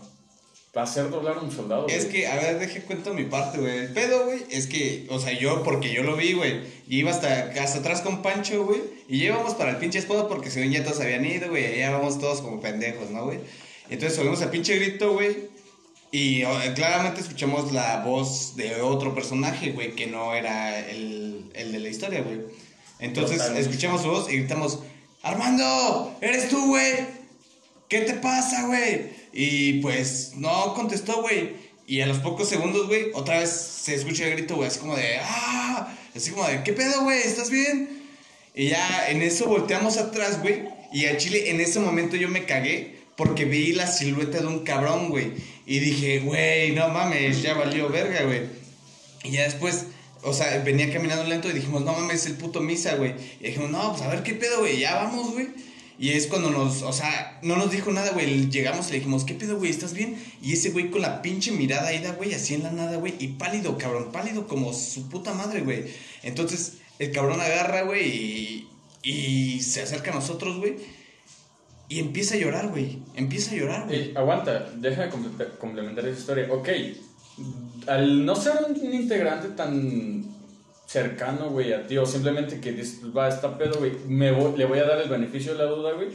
S2: hacer doblar a un soldado?
S1: Es
S2: güey?
S1: que, a ver, deje cuento mi parte, güey. El pedo, güey, es que, o sea, yo, porque yo lo vi, güey. Y iba hasta, hasta atrás con Pancho, güey. Y llevamos para el pinche esposo porque según ya todos habían ido, güey. Allá vamos todos como pendejos, ¿no, güey? Entonces subimos al pinche grito, güey. Y o, claramente escuchamos la voz de otro personaje, güey, que no era el, el de la historia, güey. Entonces
S2: Totalmente.
S1: escuchamos su voz y gritamos, Armando, ¿eres tú, güey? ¿Qué te pasa, güey? Y pues no contestó, güey. Y a los pocos segundos, güey, otra vez se escucha el grito, güey, así como de, ah, así como de, ¿qué pedo, güey? ¿Estás bien? Y ya en eso volteamos atrás, güey. Y a Chile, en ese momento yo me cagué porque vi la silueta de un cabrón, güey. Y dije, güey, no mames, ya valió verga, güey. Y ya después, o sea, venía caminando lento y dijimos, no mames, es el puto misa, güey. Y dijimos, no, pues a ver qué pedo, güey, ya vamos, güey. Y es cuando nos, o sea, no nos dijo nada, güey. Llegamos y le dijimos, ¿qué pedo, güey? ¿Estás bien? Y ese güey con la pinche mirada ida, güey, así en la nada, güey. Y pálido, cabrón, pálido como su puta madre, güey. Entonces, el cabrón agarra, güey, y, y se acerca a nosotros, güey. Y empieza a llorar, güey. Empieza a llorar, güey.
S2: Aguanta, déjame comple- complementar esa historia. Ok, al no ser un integrante tan cercano, güey, a ti, o simplemente que dices, va, está pedo, güey, me le voy a dar el beneficio de la duda, güey.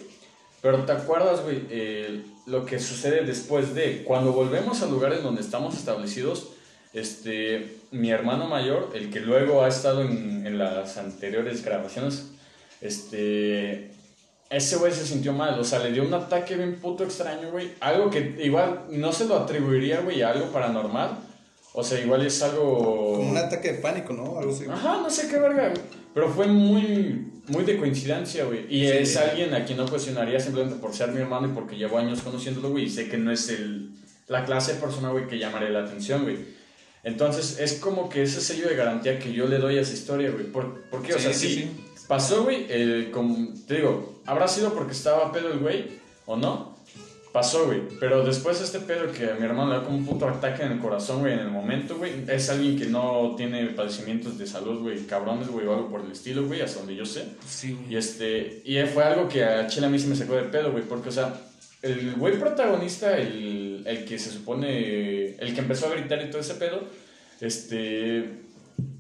S2: Pero te acuerdas, güey, eh, lo que sucede después de, cuando volvemos a lugares donde estamos establecidos, este, mi hermano mayor, el que luego ha estado en, en las anteriores grabaciones, este, ese güey se sintió mal, o sea, le dio un ataque bien puto extraño, güey. Algo que igual no se lo atribuiría, güey, a algo paranormal. O sea, igual es algo...
S1: Como un ataque de pánico, ¿no? Algo así.
S2: Ajá, no sé qué verga, güey. Pero fue muy, muy de coincidencia, güey. Y
S1: Sí.
S2: es alguien a quien no cuestionaría simplemente por ser mi hermano y porque llevo años conociéndolo, güey. Y sé que no es el, la clase de persona, güey, que llamaría la atención, güey. Entonces, es como que ese sello de garantía que yo le doy a esa historia, güey. ¿Por, por qué? O sea,
S1: sí,
S2: sí,
S1: sí.
S2: pasó, güey, el, como, te digo, habrá sido porque estaba pedo el güey, o no. Pasó, güey. Pero después este pedo que a mi hermano le da como un puto ataque en el corazón, güey, en el momento, güey. Es alguien que no tiene padecimientos de salud, güey, cabrones, güey, o algo por el estilo, güey, hasta donde yo sé.
S1: Sí,
S2: Y este, y fue algo que a Chile a mí se me sacó de pedo, güey, porque, o sea, el güey protagonista, el, el que se supone, el que empezó a gritar y todo ese pedo, este,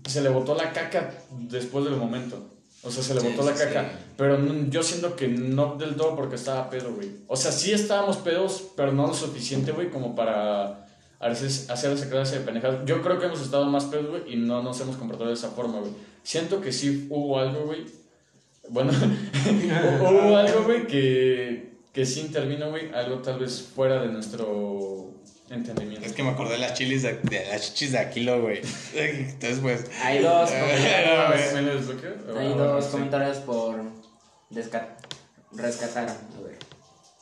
S2: se le botó la caca después del momento. O sea, se le
S1: Sí,
S2: botó la
S1: sí, sí.
S2: Pero no- yo siento que no del todo porque estaba pedo, güey. O sea, sí estábamos pedos, pero no lo suficiente, güey, como para hacer, hacer esa clase de pendejadas. Yo creo que hemos estado más pedos, güey, y no nos hemos comportado de esa forma, güey. Siento que sí hubo algo, güey. Bueno, hubo algo, güey, que, que sí intervino, güey. Algo tal vez fuera de nuestro entendimiento.
S1: Es que me acordé de las chilis de, de las chichis de Aquilo, güey. Entonces, pues.
S3: Hay dos comentarios.
S2: ¿Me lo desbloqueo?
S3: Hay
S2: Ah,
S3: dos
S2: sí.
S3: comentarios por rescatar. Ver.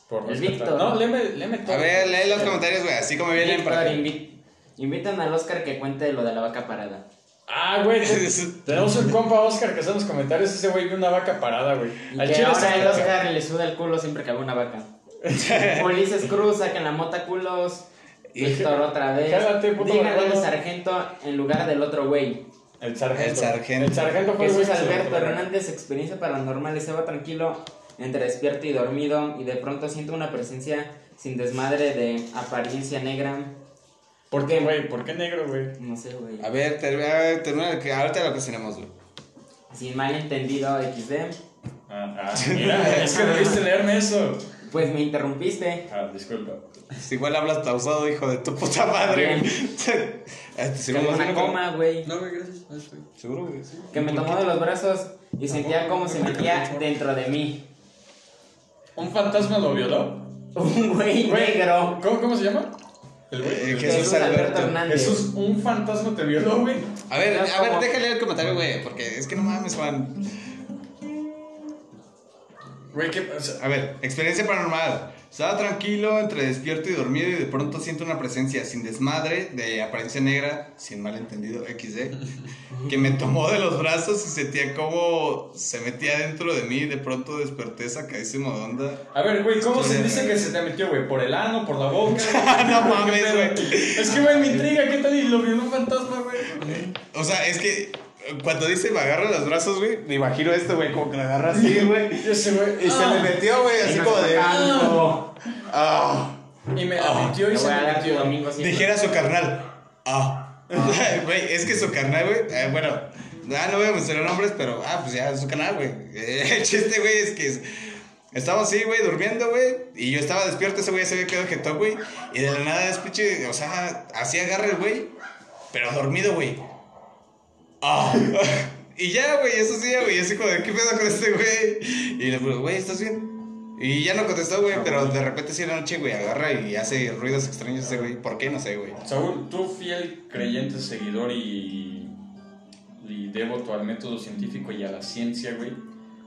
S2: Por
S3: El. Víctor.
S2: No, léeme, léeme todo.
S1: A ver, lee los comentarios, güey, así como vienen
S3: Víctor,
S1: para.
S3: invi- invitan al Oscar que cuente lo de la vaca parada.
S2: Ah, güey, tenemos un compa Oscar que hace en los comentarios. Ese güey vio una vaca parada, güey. Al
S3: que
S2: chile
S3: ahora el Oscar le suda el culo siempre que ve una vaca. Ulises Cruz, saquen la mota culos. Víctor otra vez.
S2: Jálate, puto
S3: Díganle al sargento en lugar del otro güey.
S2: El sargento.
S1: El sargento.
S2: El sargento fue
S3: Jesús
S2: se
S3: Alberto Hernández, experiencia paranormal. Estaba tranquilo entre despierto y dormido y de pronto siento una presencia sin desmadre de apariencia negra.
S2: ¿Por qué, güey? ¿Por qué negro, güey?
S3: No sé, güey.
S1: A ver, termina, que ahorita lo tenemos, güey.
S3: Sin malentendido XD.
S2: Ah, ah, mira, es que debiste leerme eso.
S3: Pues me interrumpiste.
S2: Ah, disculpa.
S1: Si igual hablas pausado, hijo de tu puta madre.
S3: Bien.
S1: Este, sí,
S3: Tengo
S1: vamos a
S3: una coma, güey.
S4: No, güey, gracias. Estoy.
S1: Seguro, güey. sí.
S3: Que me tomó de los brazos y sentía cómo se metía dentro de mí.
S2: ¿Un fantasma lo violó?
S3: Un güey
S2: Güey,
S3: negro.
S2: ¿Cómo, ¿Cómo se llama? El güey.
S1: Eh,
S3: Jesús,
S1: Jesús
S3: Alberto
S1: Alberto.
S3: Hernández.
S2: Jesús, un fantasma te violó, güey.
S1: A ver,
S3: No
S1: a ver,
S3: como-
S1: déjale el comentario, güey, porque es que no mames, Juan.
S2: Güey, ¿qué pasa?
S1: A ver, experiencia paranormal. Estaba tranquilo, entre despierto y dormido, y de pronto siento una presencia sin desmadre, de apariencia negra, sin malentendido, XD, que me tomó de los brazos y sentía como se metía dentro de mí, y de pronto desperté sacadísimo de onda.
S2: A ver, güey, ¿cómo se dice que se te metió, güey? ¿Por el ano? ¿Por la boca?
S1: No mames, güey.
S2: Es que, güey, me intriga. ¿Qué tal? Y lo violó un fantasma, güey.
S1: O sea, es que cuando dice me agarra los brazos, güey, me imagino esto, güey, como que lo agarra así, güey.
S2: Y ese güey.
S1: Y se le metió, güey, así como de. Ah.
S2: Y me la metió y se
S3: a
S2: me metió.
S1: Dijera su carnal. Ah. Güey, es que su carnal, güey. eh, bueno, ah, no voy a mencionar nombres, pero. Ah, pues ya, su canal, güey. El chiste, güey, es que. es- Estaba así, güey, durmiendo, güey. Y yo estaba despierto, ese güey se había quedado jetón, güey. Y de la nada es pinche. O sea, así agarra el güey. Pero dormido, güey. Ah. y ya, güey, eso sí, güey. Así como de, ¿qué pedo con este güey? Y le digo, güey, ¿estás bien? Y ya no contestó, güey, pero de repente sí la noche, güey, agarra y hace ruidos extraños ese güey. ¿Por qué? No sé, güey.
S2: Saúl, tú fiel creyente, seguidor y, y devoto al método científico y a la ciencia, güey.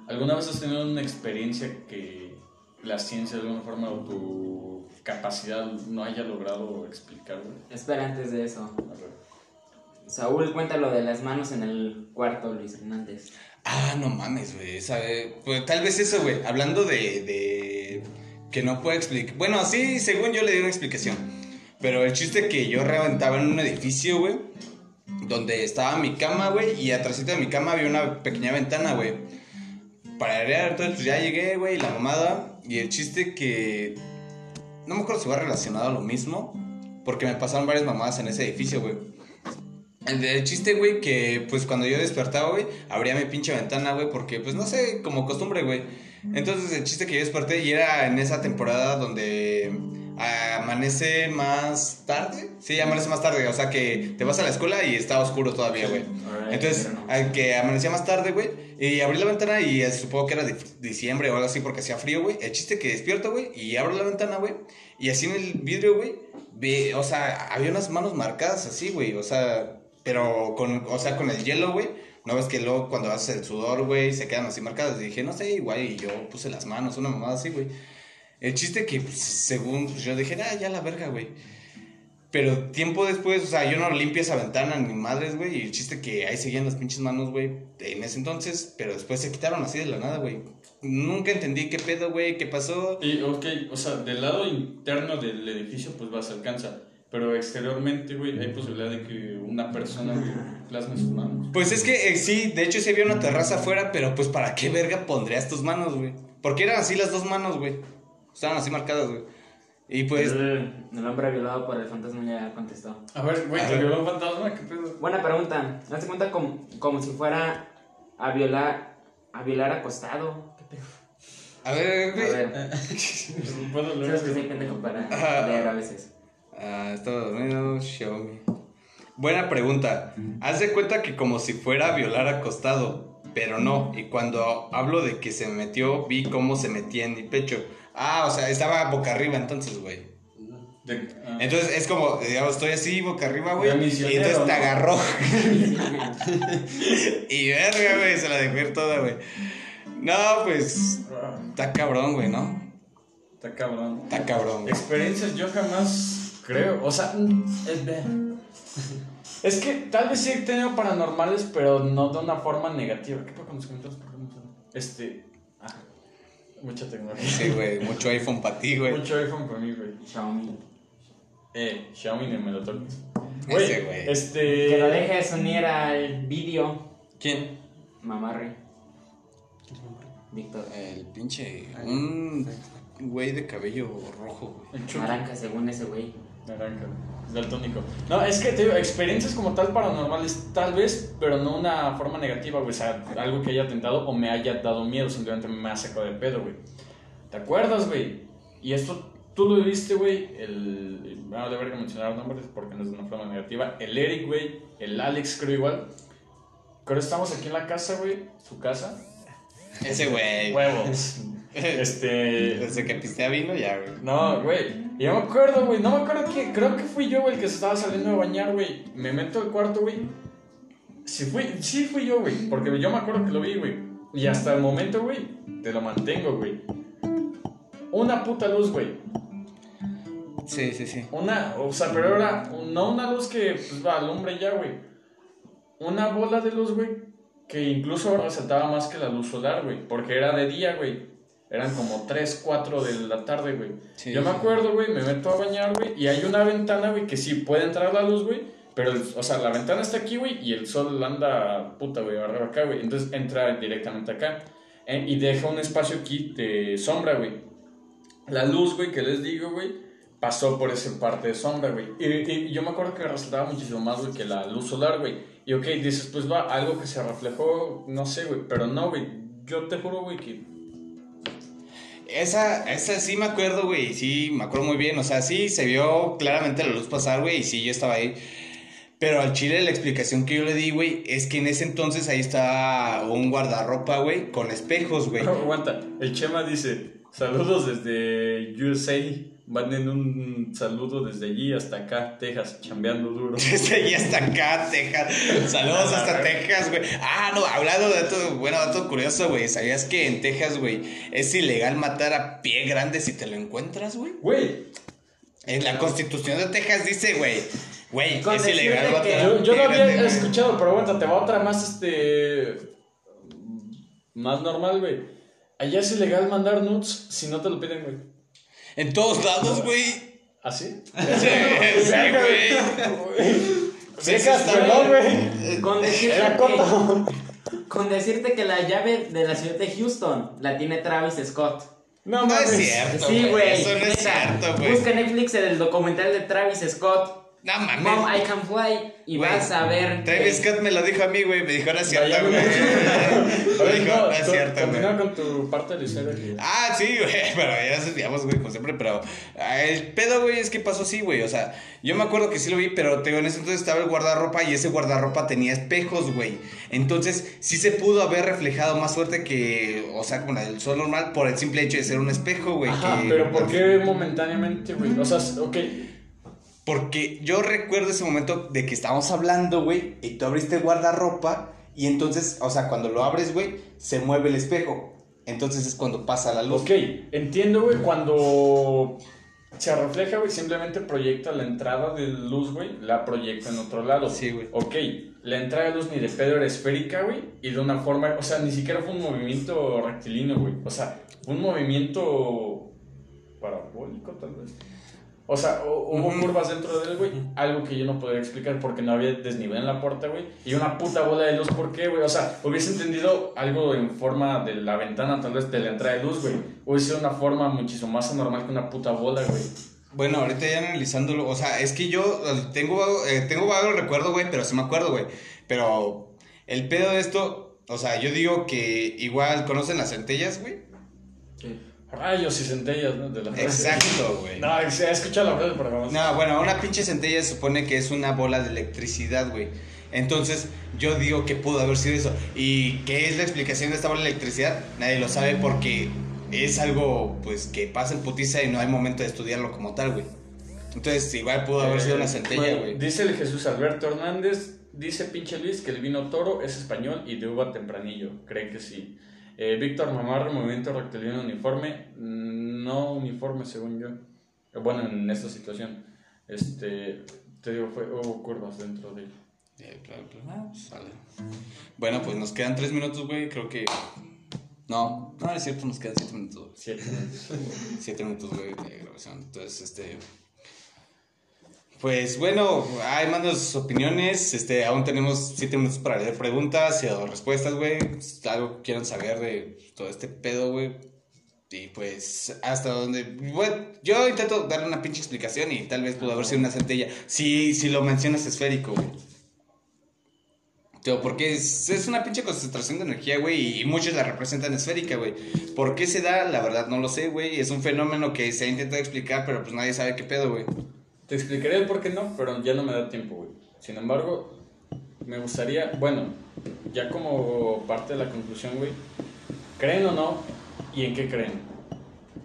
S2: ¿Alguna vez has tenido una experiencia que la ciencia de alguna forma o tu capacidad no haya logrado explicar, güey?
S3: Espera, antes de eso.
S2: A ver.
S3: Saúl, cuenta lo de las manos en el cuarto, Luis Hernández.
S1: Ah, no mames, güey. ¿sabe? Pues tal vez eso, güey. Hablando de, de que no puedo explicar. Bueno, sí, según yo le di una explicación. Pero el chiste que yo reventaba en un edificio, güey. Donde estaba mi cama, güey. Y atrásito de mi cama había una pequeña ventana, güey. Para airear, entonces pues ya llegué, güey, la mamada. Y el chiste que. No me acuerdo si va relacionado a lo mismo. Porque me pasaron varias mamadas en ese edificio, güey. El, el chiste, güey, que pues cuando yo despertaba, güey, abría mi pinche ventana, güey, porque pues no sé, como costumbre, güey. Entonces el chiste que yo desperté y era en esa temporada donde amanece más tarde. Sí, amanece más tarde, o sea que te vas a la escuela y está oscuro todavía, güey. Entonces, al que amanecía más tarde, güey, y abrí la ventana y supongo que era diciembre o algo así porque hacía frío, güey. El chiste que despierto, güey, y abro la ventana, güey, y así en el vidrio, güey, ve, o sea, había unas manos marcadas así, güey, o sea, pero con, o sea, con el hielo, güey. No ves que luego cuando haces el sudor, güey, se quedan así marcadas. Y dije, no sé, igual, y yo puse las manos, una mamada así, güey. El chiste que, pues, según pues, yo dije, ah, ya la verga, güey. Pero tiempo después, o sea, yo no limpio esa ventana ni madres, güey. Y el chiste que ahí seguían las pinches manos, güey, en ese entonces. Pero después se quitaron así de la nada, güey. Nunca entendí qué pedo, güey, qué pasó.
S2: Y, ok, o sea, del lado interno del edificio, pues va, se alcanza. Pero exteriormente, güey, hay posibilidad de que una persona, güey, plasme sus manos.
S1: Pues es que eh, sí, de hecho sí había una terraza afuera, pero pues ¿para qué verga pondrías tus manos, güey? Porque eran así las dos manos, güey. Estaban así marcadas, güey. Y pues...
S3: el, el hombre violado por el fantasma ya contestó.
S2: A ver, güey,
S1: A
S2: ¿te
S1: ver.
S2: violó un fantasma? ¿Qué pedo?
S3: Buena pregunta. Hazte cuenta como, como si fuera a violar a violar acostado. ¿Qué pedo?
S1: A ver,
S3: A
S1: güey.
S3: ver,
S2: ¿Puedo leer?
S3: sabes que soy pendejo para leer a veces.
S1: Ah, estaba dormido, Xiaomi. Buena pregunta. Haz de cuenta que como si fuera a violar acostado, pero no. Y cuando hablo de que se me metió, vi cómo se metía en mi pecho. Ah, o sea, estaba boca arriba entonces, güey.
S2: De- ah.
S1: Entonces es como, digamos, estoy así boca arriba, güey. Y entonces te agarró. y verga, güey, se la dejó ir toda, güey. No, pues.
S2: Ah,
S1: Está cabrón, güey, ¿no?
S2: Está cabrón.
S1: Está cabrón, güey.
S2: Experiencias yo jamás creo, o sea, es, es que tal vez sí he tenido paranormales, pero no de una forma negativa. ¿Qué pasa con los comentarios? ¿Por qué no salen? Este, ah, mucha tecnología.
S1: Sí, güey, mucho iPhone para ti, güey.
S2: Mucho iPhone para mí, güey.
S3: Xiaomi.
S2: Eh, Xiaomi ni me lo toques.
S1: Ese, güey.
S2: Este.
S3: Que lo dejes unir al vídeo.
S4: ¿Quién?
S3: Mamarre. Víctor.
S1: El pinche. Un güey de cabello rojo, güey.
S3: Naranja, según ese güey.
S2: Naranja, es daltónico. No, es que te digo, experiencias como tal paranormales, tal vez, pero no una forma negativa, güey. O sea, algo que haya tentado o me haya dado miedo, simplemente me ha sacado de pedo, güey. ¿Te acuerdas, güey? Y esto tú lo viste, güey. El. Bueno, de que mencionar nombres porque no es de una forma negativa. El Eric, güey. El Alex, creo igual. Creo estamos aquí en la casa, güey. Su casa.
S1: Ese güey.
S2: Huevos. este.
S1: Desde que pistea vino ya, güey.
S2: No, güey. Y yo me acuerdo, güey. No me acuerdo quién. Creo que fui yo, güey, el que se estaba saliendo de bañar, güey. Me meto al cuarto, güey. Sí, fui, sí fui yo, güey. Porque yo me acuerdo que lo vi, güey. Y hasta el momento, güey, te lo mantengo, güey. Una puta luz, güey.
S1: Sí, sí, sí.
S2: Una, o sea, pero era no una luz que pues, va alumbre ya, güey. Una bola de luz, güey, que incluso resaltaba más que la luz solar, güey. Porque era de día, güey. Eran como 3, 4 de la tarde, güey.
S1: Sí.
S2: Yo me acuerdo, güey, me meto a bañar, güey, y hay una ventana, güey, que sí puede entrar la luz, güey, Pero, el- o sea, la ventana está aquí, güey, y el sol anda, puta, güey, arriba acá, güey. Entonces entra directamente acá. eh, y deja un espacio aquí de sombra, güey. La luz, güey, que les digo, güey, pasó por esa parte de sombra, güey. Y, y yo me acuerdo que resaltaba muchísimo más, güey, que la luz solar, güey. Y ok, dices, pues va, algo que se reflejó, no sé, güey, pero no, güey. Yo te juro, güey, que
S1: Esa, esa sí me acuerdo, güey, sí, me acuerdo muy bien, o sea, sí, se vio claramente la luz pasar, güey, y sí, yo estaba ahí. Pero al chile la explicación que yo le di, güey, es que en ese entonces ahí estaba un guardarropa, güey, con espejos, güey.
S2: Aguanta, el Chema dice, saludos desde USA, van en un saludo desde allí hasta acá, Texas, chambeando duro.
S1: Desde ahí hasta acá, Texas. Saludos hasta Texas, güey. Ah, no, hablando de dato, bueno, dato curioso, güey. ¿Sabías que en Texas, güey, es ilegal matar a pie grande si te lo encuentras, güey?
S2: Güey,
S1: En la constitución de Texas dice, güey, güey, es ilegal matar a
S2: yo, yo
S1: pie
S2: lo había
S1: grande,
S2: escuchado, pero aguanta, te va otra más, este, más normal, güey. Allá es ilegal mandar nudes si no te lo piden, güey.
S1: En todos lados, güey.
S2: ¿Así?
S1: Sí, sí, güey. Sí, sí,
S2: güey.
S3: Con decirte,
S2: Era
S3: que, con decirte que la llave de la ciudad de Houston la tiene Travis Scott.
S2: No,
S1: No
S2: mames.
S1: es cierto,
S3: Sí, güey.
S1: Eso no es cierto, güey.
S3: Busca en Netflix el documental de Travis Scott.
S1: No
S3: Mom,
S1: mames.
S3: I Can Fly. Y vas a ver.
S1: Travis
S3: que-
S1: Scott me lo dijo a mí, güey. Me dijo, no es cierto, güey. Me dijo,
S2: no,
S1: es cierto, güey.
S2: Con tu parte de la historia. güey.
S1: Ah, sí, güey, pero ya desviamos, güey, como siempre, pero ah, el pedo, güey, es que pasó así, güey, o sea, yo me acuerdo que sí lo vi, pero te digo, en ese entonces estaba el guardarropa y ese guardarropa tenía espejos, güey, entonces sí se pudo haber reflejado más fuerte que, o sea, como la del sol normal, por el simple hecho de ser un espejo, güey,
S2: Ajá,
S1: que-
S2: pero ¿por qué momentáneamente, güey? O sea, ok.
S1: Porque yo recuerdo ese momento de que estábamos hablando, güey, y tú abriste guardarropa y entonces, o sea, cuando lo abres, güey, se mueve el espejo, entonces es cuando pasa la luz.
S2: Ok, entiendo, güey, cuando se refleja, güey, simplemente proyecta la entrada de luz, güey, la proyecta en otro lado.
S1: Sí, güey.
S2: Ok, la entrada de luz ni de pedo era esférica, güey, y de una forma, o sea, ni siquiera fue un movimiento rectilíneo, güey. O sea, un movimiento parabólico, tal vez. O sea, hu- hubo curvas dentro de él, güey. Algo que yo no podría explicar porque no había desnivel en la puerta, güey. Y una puta bola de luz, ¿por qué, güey? O sea, hubiese entendido algo en forma de la ventana, tal vez de la entrada de luz, güey. Hubiese sido una forma muchísimo más anormal que una puta bola, güey.
S1: Bueno, ahorita ya analizándolo, o sea, es que yo tengo, eh, tengo vago recuerdo, güey, pero sí me acuerdo, güey. Pero el pedo de esto, o sea, yo digo que igual conocen las centellas, güey.
S3: Sí.
S2: Rayos y centellas, ¿no? De la.
S1: Exacto, güey.
S2: No, se ha escuchado la frase, pero vamos.
S1: No, bueno, una pinche centella se supone que es una bola de electricidad, güey. Entonces, yo digo que pudo haber sido eso. ¿Y qué es la explicación de esta bola de electricidad? Nadie lo sabe porque es algo, pues, que pasa en putiza y no hay momento de estudiarlo como tal, güey. Entonces, igual pudo haber sido una centella,
S2: Bueno,
S1: güey.
S2: Dice el Jesús Alberto Hernández, dice pinche Luis que el vino toro es español y de uva tempranillo. Cree que sí. Eh, Víctor Mamarro, movimiento rectilíneo uniforme. No uniforme, según yo. Eh, Bueno, en esta situación. Este, te digo, fue, hubo curvas dentro de él.
S1: Eh, claro, claro. Ah, pues, sale. Bueno, pues nos quedan tres minutos, güey. Creo que. No, no es cierto, nos quedan siete minutos. güey.
S2: Siete.
S1: Siete minutos, güey, de grabación. Entonces, este. Pues bueno, hay más opiniones. Este, aún tenemos siete minutos para leer preguntas y respuestas, güey. Algo que quieran saber de todo este pedo, güey. Y pues, hasta donde. Bueno, yo intento darle una pinche explicación y tal vez pudo haber sido una centella. Si, si lo mencionas esférico, güey. Porque es, es una pinche concentración de energía, güey, y muchos la representan esférica, güey. ¿Por qué se da? La verdad no lo sé, güey. Es un fenómeno que se ha intentado explicar, pero pues nadie sabe qué pedo, güey.
S2: Te explicaré el por qué no, pero ya no me da tiempo, güey. Sin embargo, me gustaría, bueno, ya como parte de la conclusión, güey, ¿creen o no? ¿Y en qué creen?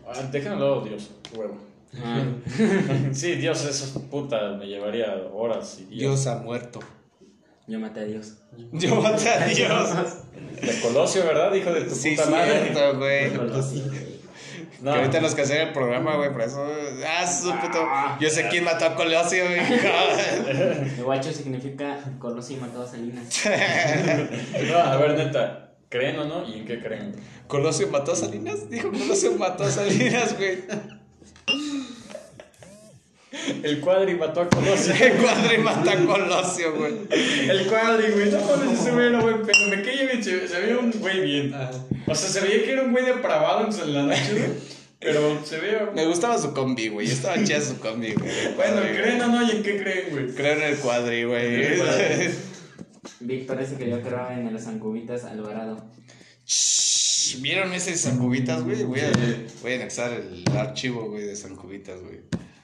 S2: Ah, déjenlo, Dios, huevo.
S3: Ah,
S2: Sí, Dios, eso puta, me llevaría horas y días.
S1: Dios ha muerto.
S3: yo maté a Dios.
S1: Yo maté a Dios.
S2: De Colosio, ¿verdad? Hijo de tu
S1: Sí,
S2: puta madre.
S1: cierto, güey.
S2: No,
S1: Que ahorita nos cancela el programa, güey, por eso. Ah, su puto. Yo sé quién mató a Colosio, güey.
S3: El guacho significa Colosio y mató a Salinas.
S2: no, a ver, neta, ¿creen o no? ¿Y en qué creen?
S1: ¿Colosio mató a Salinas? Dijo Colosio mató a Salinas, güey.
S2: El cuadri mató a Colosio.
S1: El cuadri mata a Colosio, güey.
S2: El cuadri, güey. No mames, ese güey era buen pero me caía bien. Se, se veía un güey bien.
S4: Ajá.
S2: O sea, se veía que era un güey depravado en la noche, güey. Pero se veía.
S1: Me gustaba su combi, güey. Estaba chida su combi, güey.
S2: Bueno, ¿creen o no? ¿Y en qué creen, güey?
S1: Creo en el cuadri, güey.
S3: Víctor ese que yo creo en las Sancubitas Alvarado.
S1: Shh, ¿Vieron ese San Cubitas, güey? Voy a, voy a anexar el archivo, güey, de San Cubitas, güey.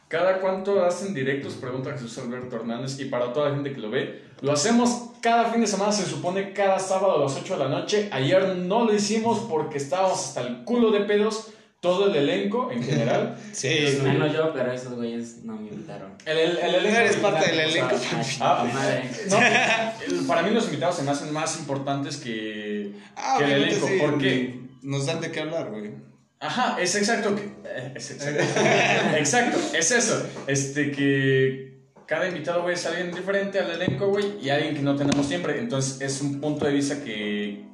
S2: ¿Cada cuánto hacen directos? Pregunta Jesús Alberto Hernández. Y para toda la gente que lo ve, lo hacemos cada fin de semana, se supone cada sábado a las 8 de la noche. Ayer no lo hicimos porque estábamos hasta el culo de pedos, todo el elenco en general.
S1: Sí,
S3: Ah, no yo, pero esos güeyes no me invitaron.
S2: El, el, el elenco.
S1: Eres parte del elenco.
S2: Ah,
S3: a madre.
S2: No, para mí los invitados se me hacen más importantes que,
S1: Ah,
S2: que el elenco.
S1: sí.
S2: ¿Por qué?
S1: Nos dan de qué hablar, güey.
S2: Ajá, es exacto. Que, eh, es exacto. exacto, es eso. Este que cada invitado, güey, es alguien diferente al elenco, güey, y alguien que no tenemos siempre. Entonces es un punto de vista que,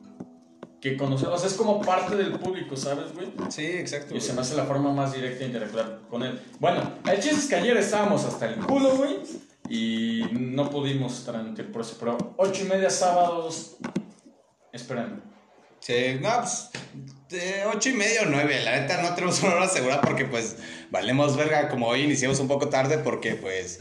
S2: que conocemos. O sea, es como parte del público, ¿sabes, güey?
S1: Sí, exacto.
S2: Y se me hace la forma más directa de interactuar con él. Bueno, el chiste es que ayer estábamos hasta el culo, güey. Y no pudimos transmitir por eso. Pero ocho y media sábados. Esperando.
S1: Sí, no, pues, de ocho y media o nueve. La neta no tenemos una hora segura porque, pues, valemos verga. Como hoy iniciamos un poco tarde porque, pues,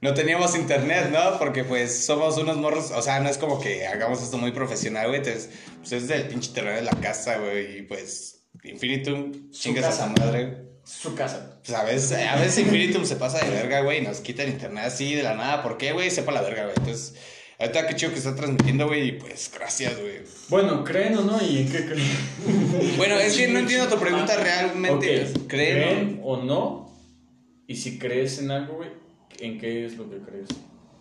S1: no teníamos internet, ¿no? Porque, pues, somos unos morros. O sea, no es como que hagamos esto muy profesional, güey. Entonces, pues, es del pinche internet de la casa, güey. Y, pues, Infinitum, chingas a su madre.
S2: Su casa.
S1: Pues a veces, a veces Infinitum se pasa de verga, güey, y nos quita el internet así de la nada. ¿Por qué, güey? Sepa la verga, güey. Entonces, ahorita qué chido que está transmitiendo, güey, y pues gracias, güey.
S2: Bueno, ¿creen o no? ¿Y en qué creen?
S1: Bueno, es que no entiendo tu pregunta realmente.
S2: Ok,
S1: ¿Creen?
S2: ¿Creen o no? Y si crees en algo, güey, ¿en qué es lo que crees?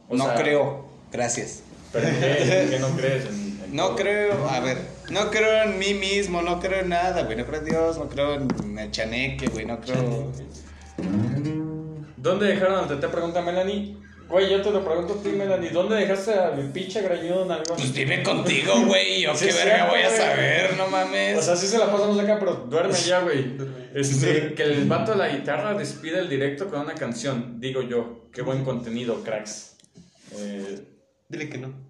S2: O
S1: No
S2: sea,
S1: creo. Gracias.
S2: ¿Pero qué, en qué no crees? En- en
S1: No
S2: todo?
S1: creo, a ver, no creo en mí mismo, no creo en nada, güey. No creo en Dios, no creo en el chaneque, güey, no creo.
S2: ¿Dónde dejaron al Tete? Pregunta Melanie. Güey, yo te lo pregunto a ti, Melanie. ¿Dónde dejaste a mi pinche grañudo en algo?
S1: Pues vive contigo, güey. Yo
S2: Sí,
S1: qué verga voy a saber, no mames.
S2: O sea, sí se la pasamos acá, pero duerme ya, güey. Este, que el vato de la guitarra despide el directo con una canción. Digo yo, qué buen contenido, cracks. Eh,
S4: Dile que no.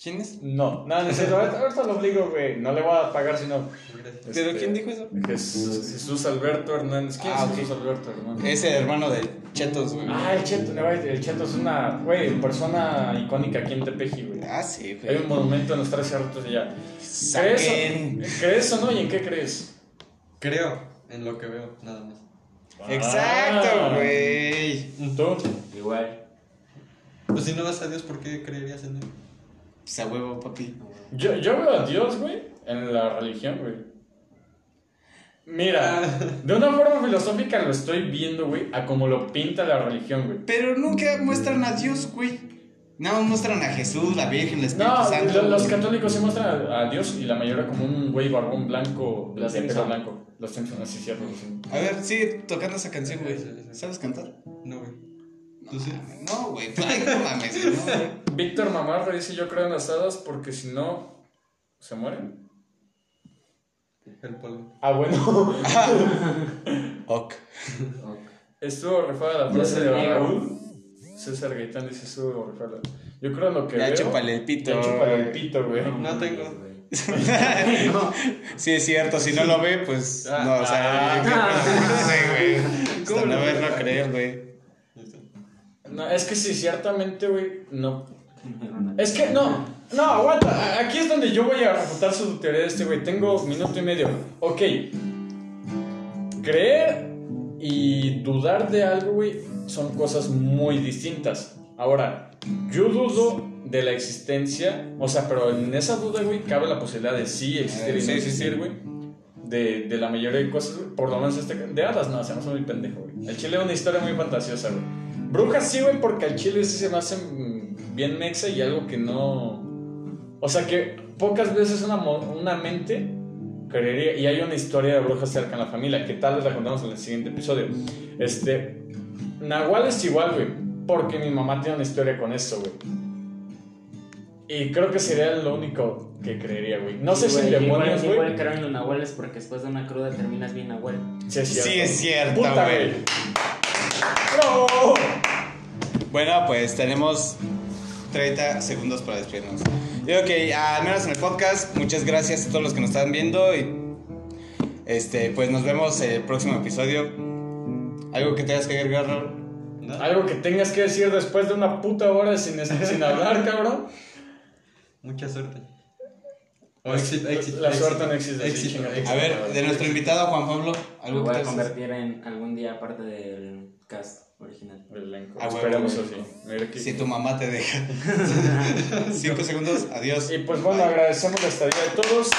S1: ¿Quién es?
S2: no, nada, no, sé, ahorita, ahorita lo obligo, güey. No le voy a pagar si no.
S4: Gracias.
S1: ¿Pero
S2: Este,
S1: quién dijo eso?
S2: Jesús, Jesús Alberto Hernández. ¿Quién
S1: Ah,
S2: es. Jesús Alberto Hernández?
S1: Es el hermano de Chetos, güey.
S2: Ah, el Cheto, no, güey, el Cheto es una, güey, persona icónica aquí en Tepeji, güey.
S1: Ah, sí,
S2: Hay un
S1: güey.
S2: monumento en los tres cerros de allá.
S1: Saquen.
S2: ¿Crees o, ¿Crees o no? ¿Y en qué crees?
S4: Creo en lo que veo, nada más.
S1: Exacto,
S2: Ah.
S1: güey.
S2: ¿Tú?
S3: Igual.
S4: Pues si no vas a Dios, ¿por qué creerías en él?
S1: Pues a huevo, papi.
S2: Yo, yo veo a Dios, güey, en la religión, güey. Mira, de una forma filosófica lo estoy viendo, güey, a como lo pinta la religión, güey.
S1: Pero nunca muestran a Dios, güey. No, muestran a Jesús, la Virgen, el Espíritu
S2: No,
S1: Santo.
S2: lo- los católicos se muestran a, a Dios y la mayoría como un güey barbón blanco,
S3: Los
S2: de pelo blanco. Los Simpson, así cierto. sí.
S1: A ver, sigue tocando esa canción, güey.
S4: Sí, sí, sí.
S1: ¿Sabes cantar?
S4: No, güey.
S1: No, güey. No mames, no, güey.
S2: Víctor Mamarra dice, yo creo en las hadas porque si no, ¿se mueren?
S4: El polvo.
S2: Ah, bueno.
S1: Ok.
S2: Estuvo rifada la frase de. Raúl. César Gaitán dice, estuvo rifada. Yo creo en lo que
S1: Ya
S2: veo.
S1: chúpale el pito,
S2: Ya chúpale el
S1: güey.
S2: pito, güey.
S4: No tengo.
S3: No.
S1: Sí, es cierto. Si no lo ve, pues.
S4: Ah,
S1: no, o sea.
S2: ah.
S1: no sé, güey.
S2: ¿Cómo
S1: Hasta no
S2: no?
S1: verlo creer, güey.
S2: No, es que sí, ciertamente, güey, no. Es que no, no, aguanta. Aquí es donde yo voy a refutar su teoría de este, güey. Tengo minuto y medio. Ok. Creer y dudar de algo, güey, son cosas muy distintas. Ahora, yo dudo de la existencia, o sea, pero en esa duda, güey, cabe la posibilidad de sí existir y
S1: Sí,
S2: no
S1: sí,
S2: existir,
S1: sí.
S2: güey. De, de la mayoría de cosas. Por lo menos este. De hadas, no, se me hace muy pendejo, güey. El chile es una historia muy fantasiosa, güey. Brujas sí, güey, porque al chile sí se me hace mm, bien mexa y algo que no. O sea, que pocas veces una, una mente creería. Y hay una historia de brujas cerca en la familia, que tal vez la contamos en el siguiente episodio. Este. Nahual es igual, güey, porque mi mamá tiene una historia con esto, güey. Y creo que sería lo único que creería, güey. No sé si en
S3: Igual-
S2: demonios, güey.
S3: igual creo en los nahuales porque después de una cruda terminas bien nahual.
S2: Sí, es cierto.
S1: Sí, es cierto,
S2: Puta,
S1: güey.
S2: ¡Bravo!
S1: Bueno, pues tenemos 30 segundos para despedirnos. Digo que al menos en el podcast, muchas gracias a todos los que nos están viendo y este, pues nos vemos en el próximo episodio. ¿Algo que tengas que agregar, Raúl?
S4: ¿No?
S2: Algo que tengas que decir después de una puta hora sin, sin hablar, cabrón.
S4: Mucha suerte. O
S2: Pues,
S4: éxito, éxito.
S2: la suerte no existe.
S1: A ver, de nuestro invitado Juan Pablo,
S3: Lo
S1: algo
S3: voy
S1: que
S3: a convertir en algún día parte del cast original.
S2: Elenco.
S1: Ah,
S2: Esperemos así. Mira.
S1: Si tu mamá te deja. Cinco segundos, adiós.
S2: Y pues bueno,
S1: Bye.
S2: agradecemos la estadía de todos.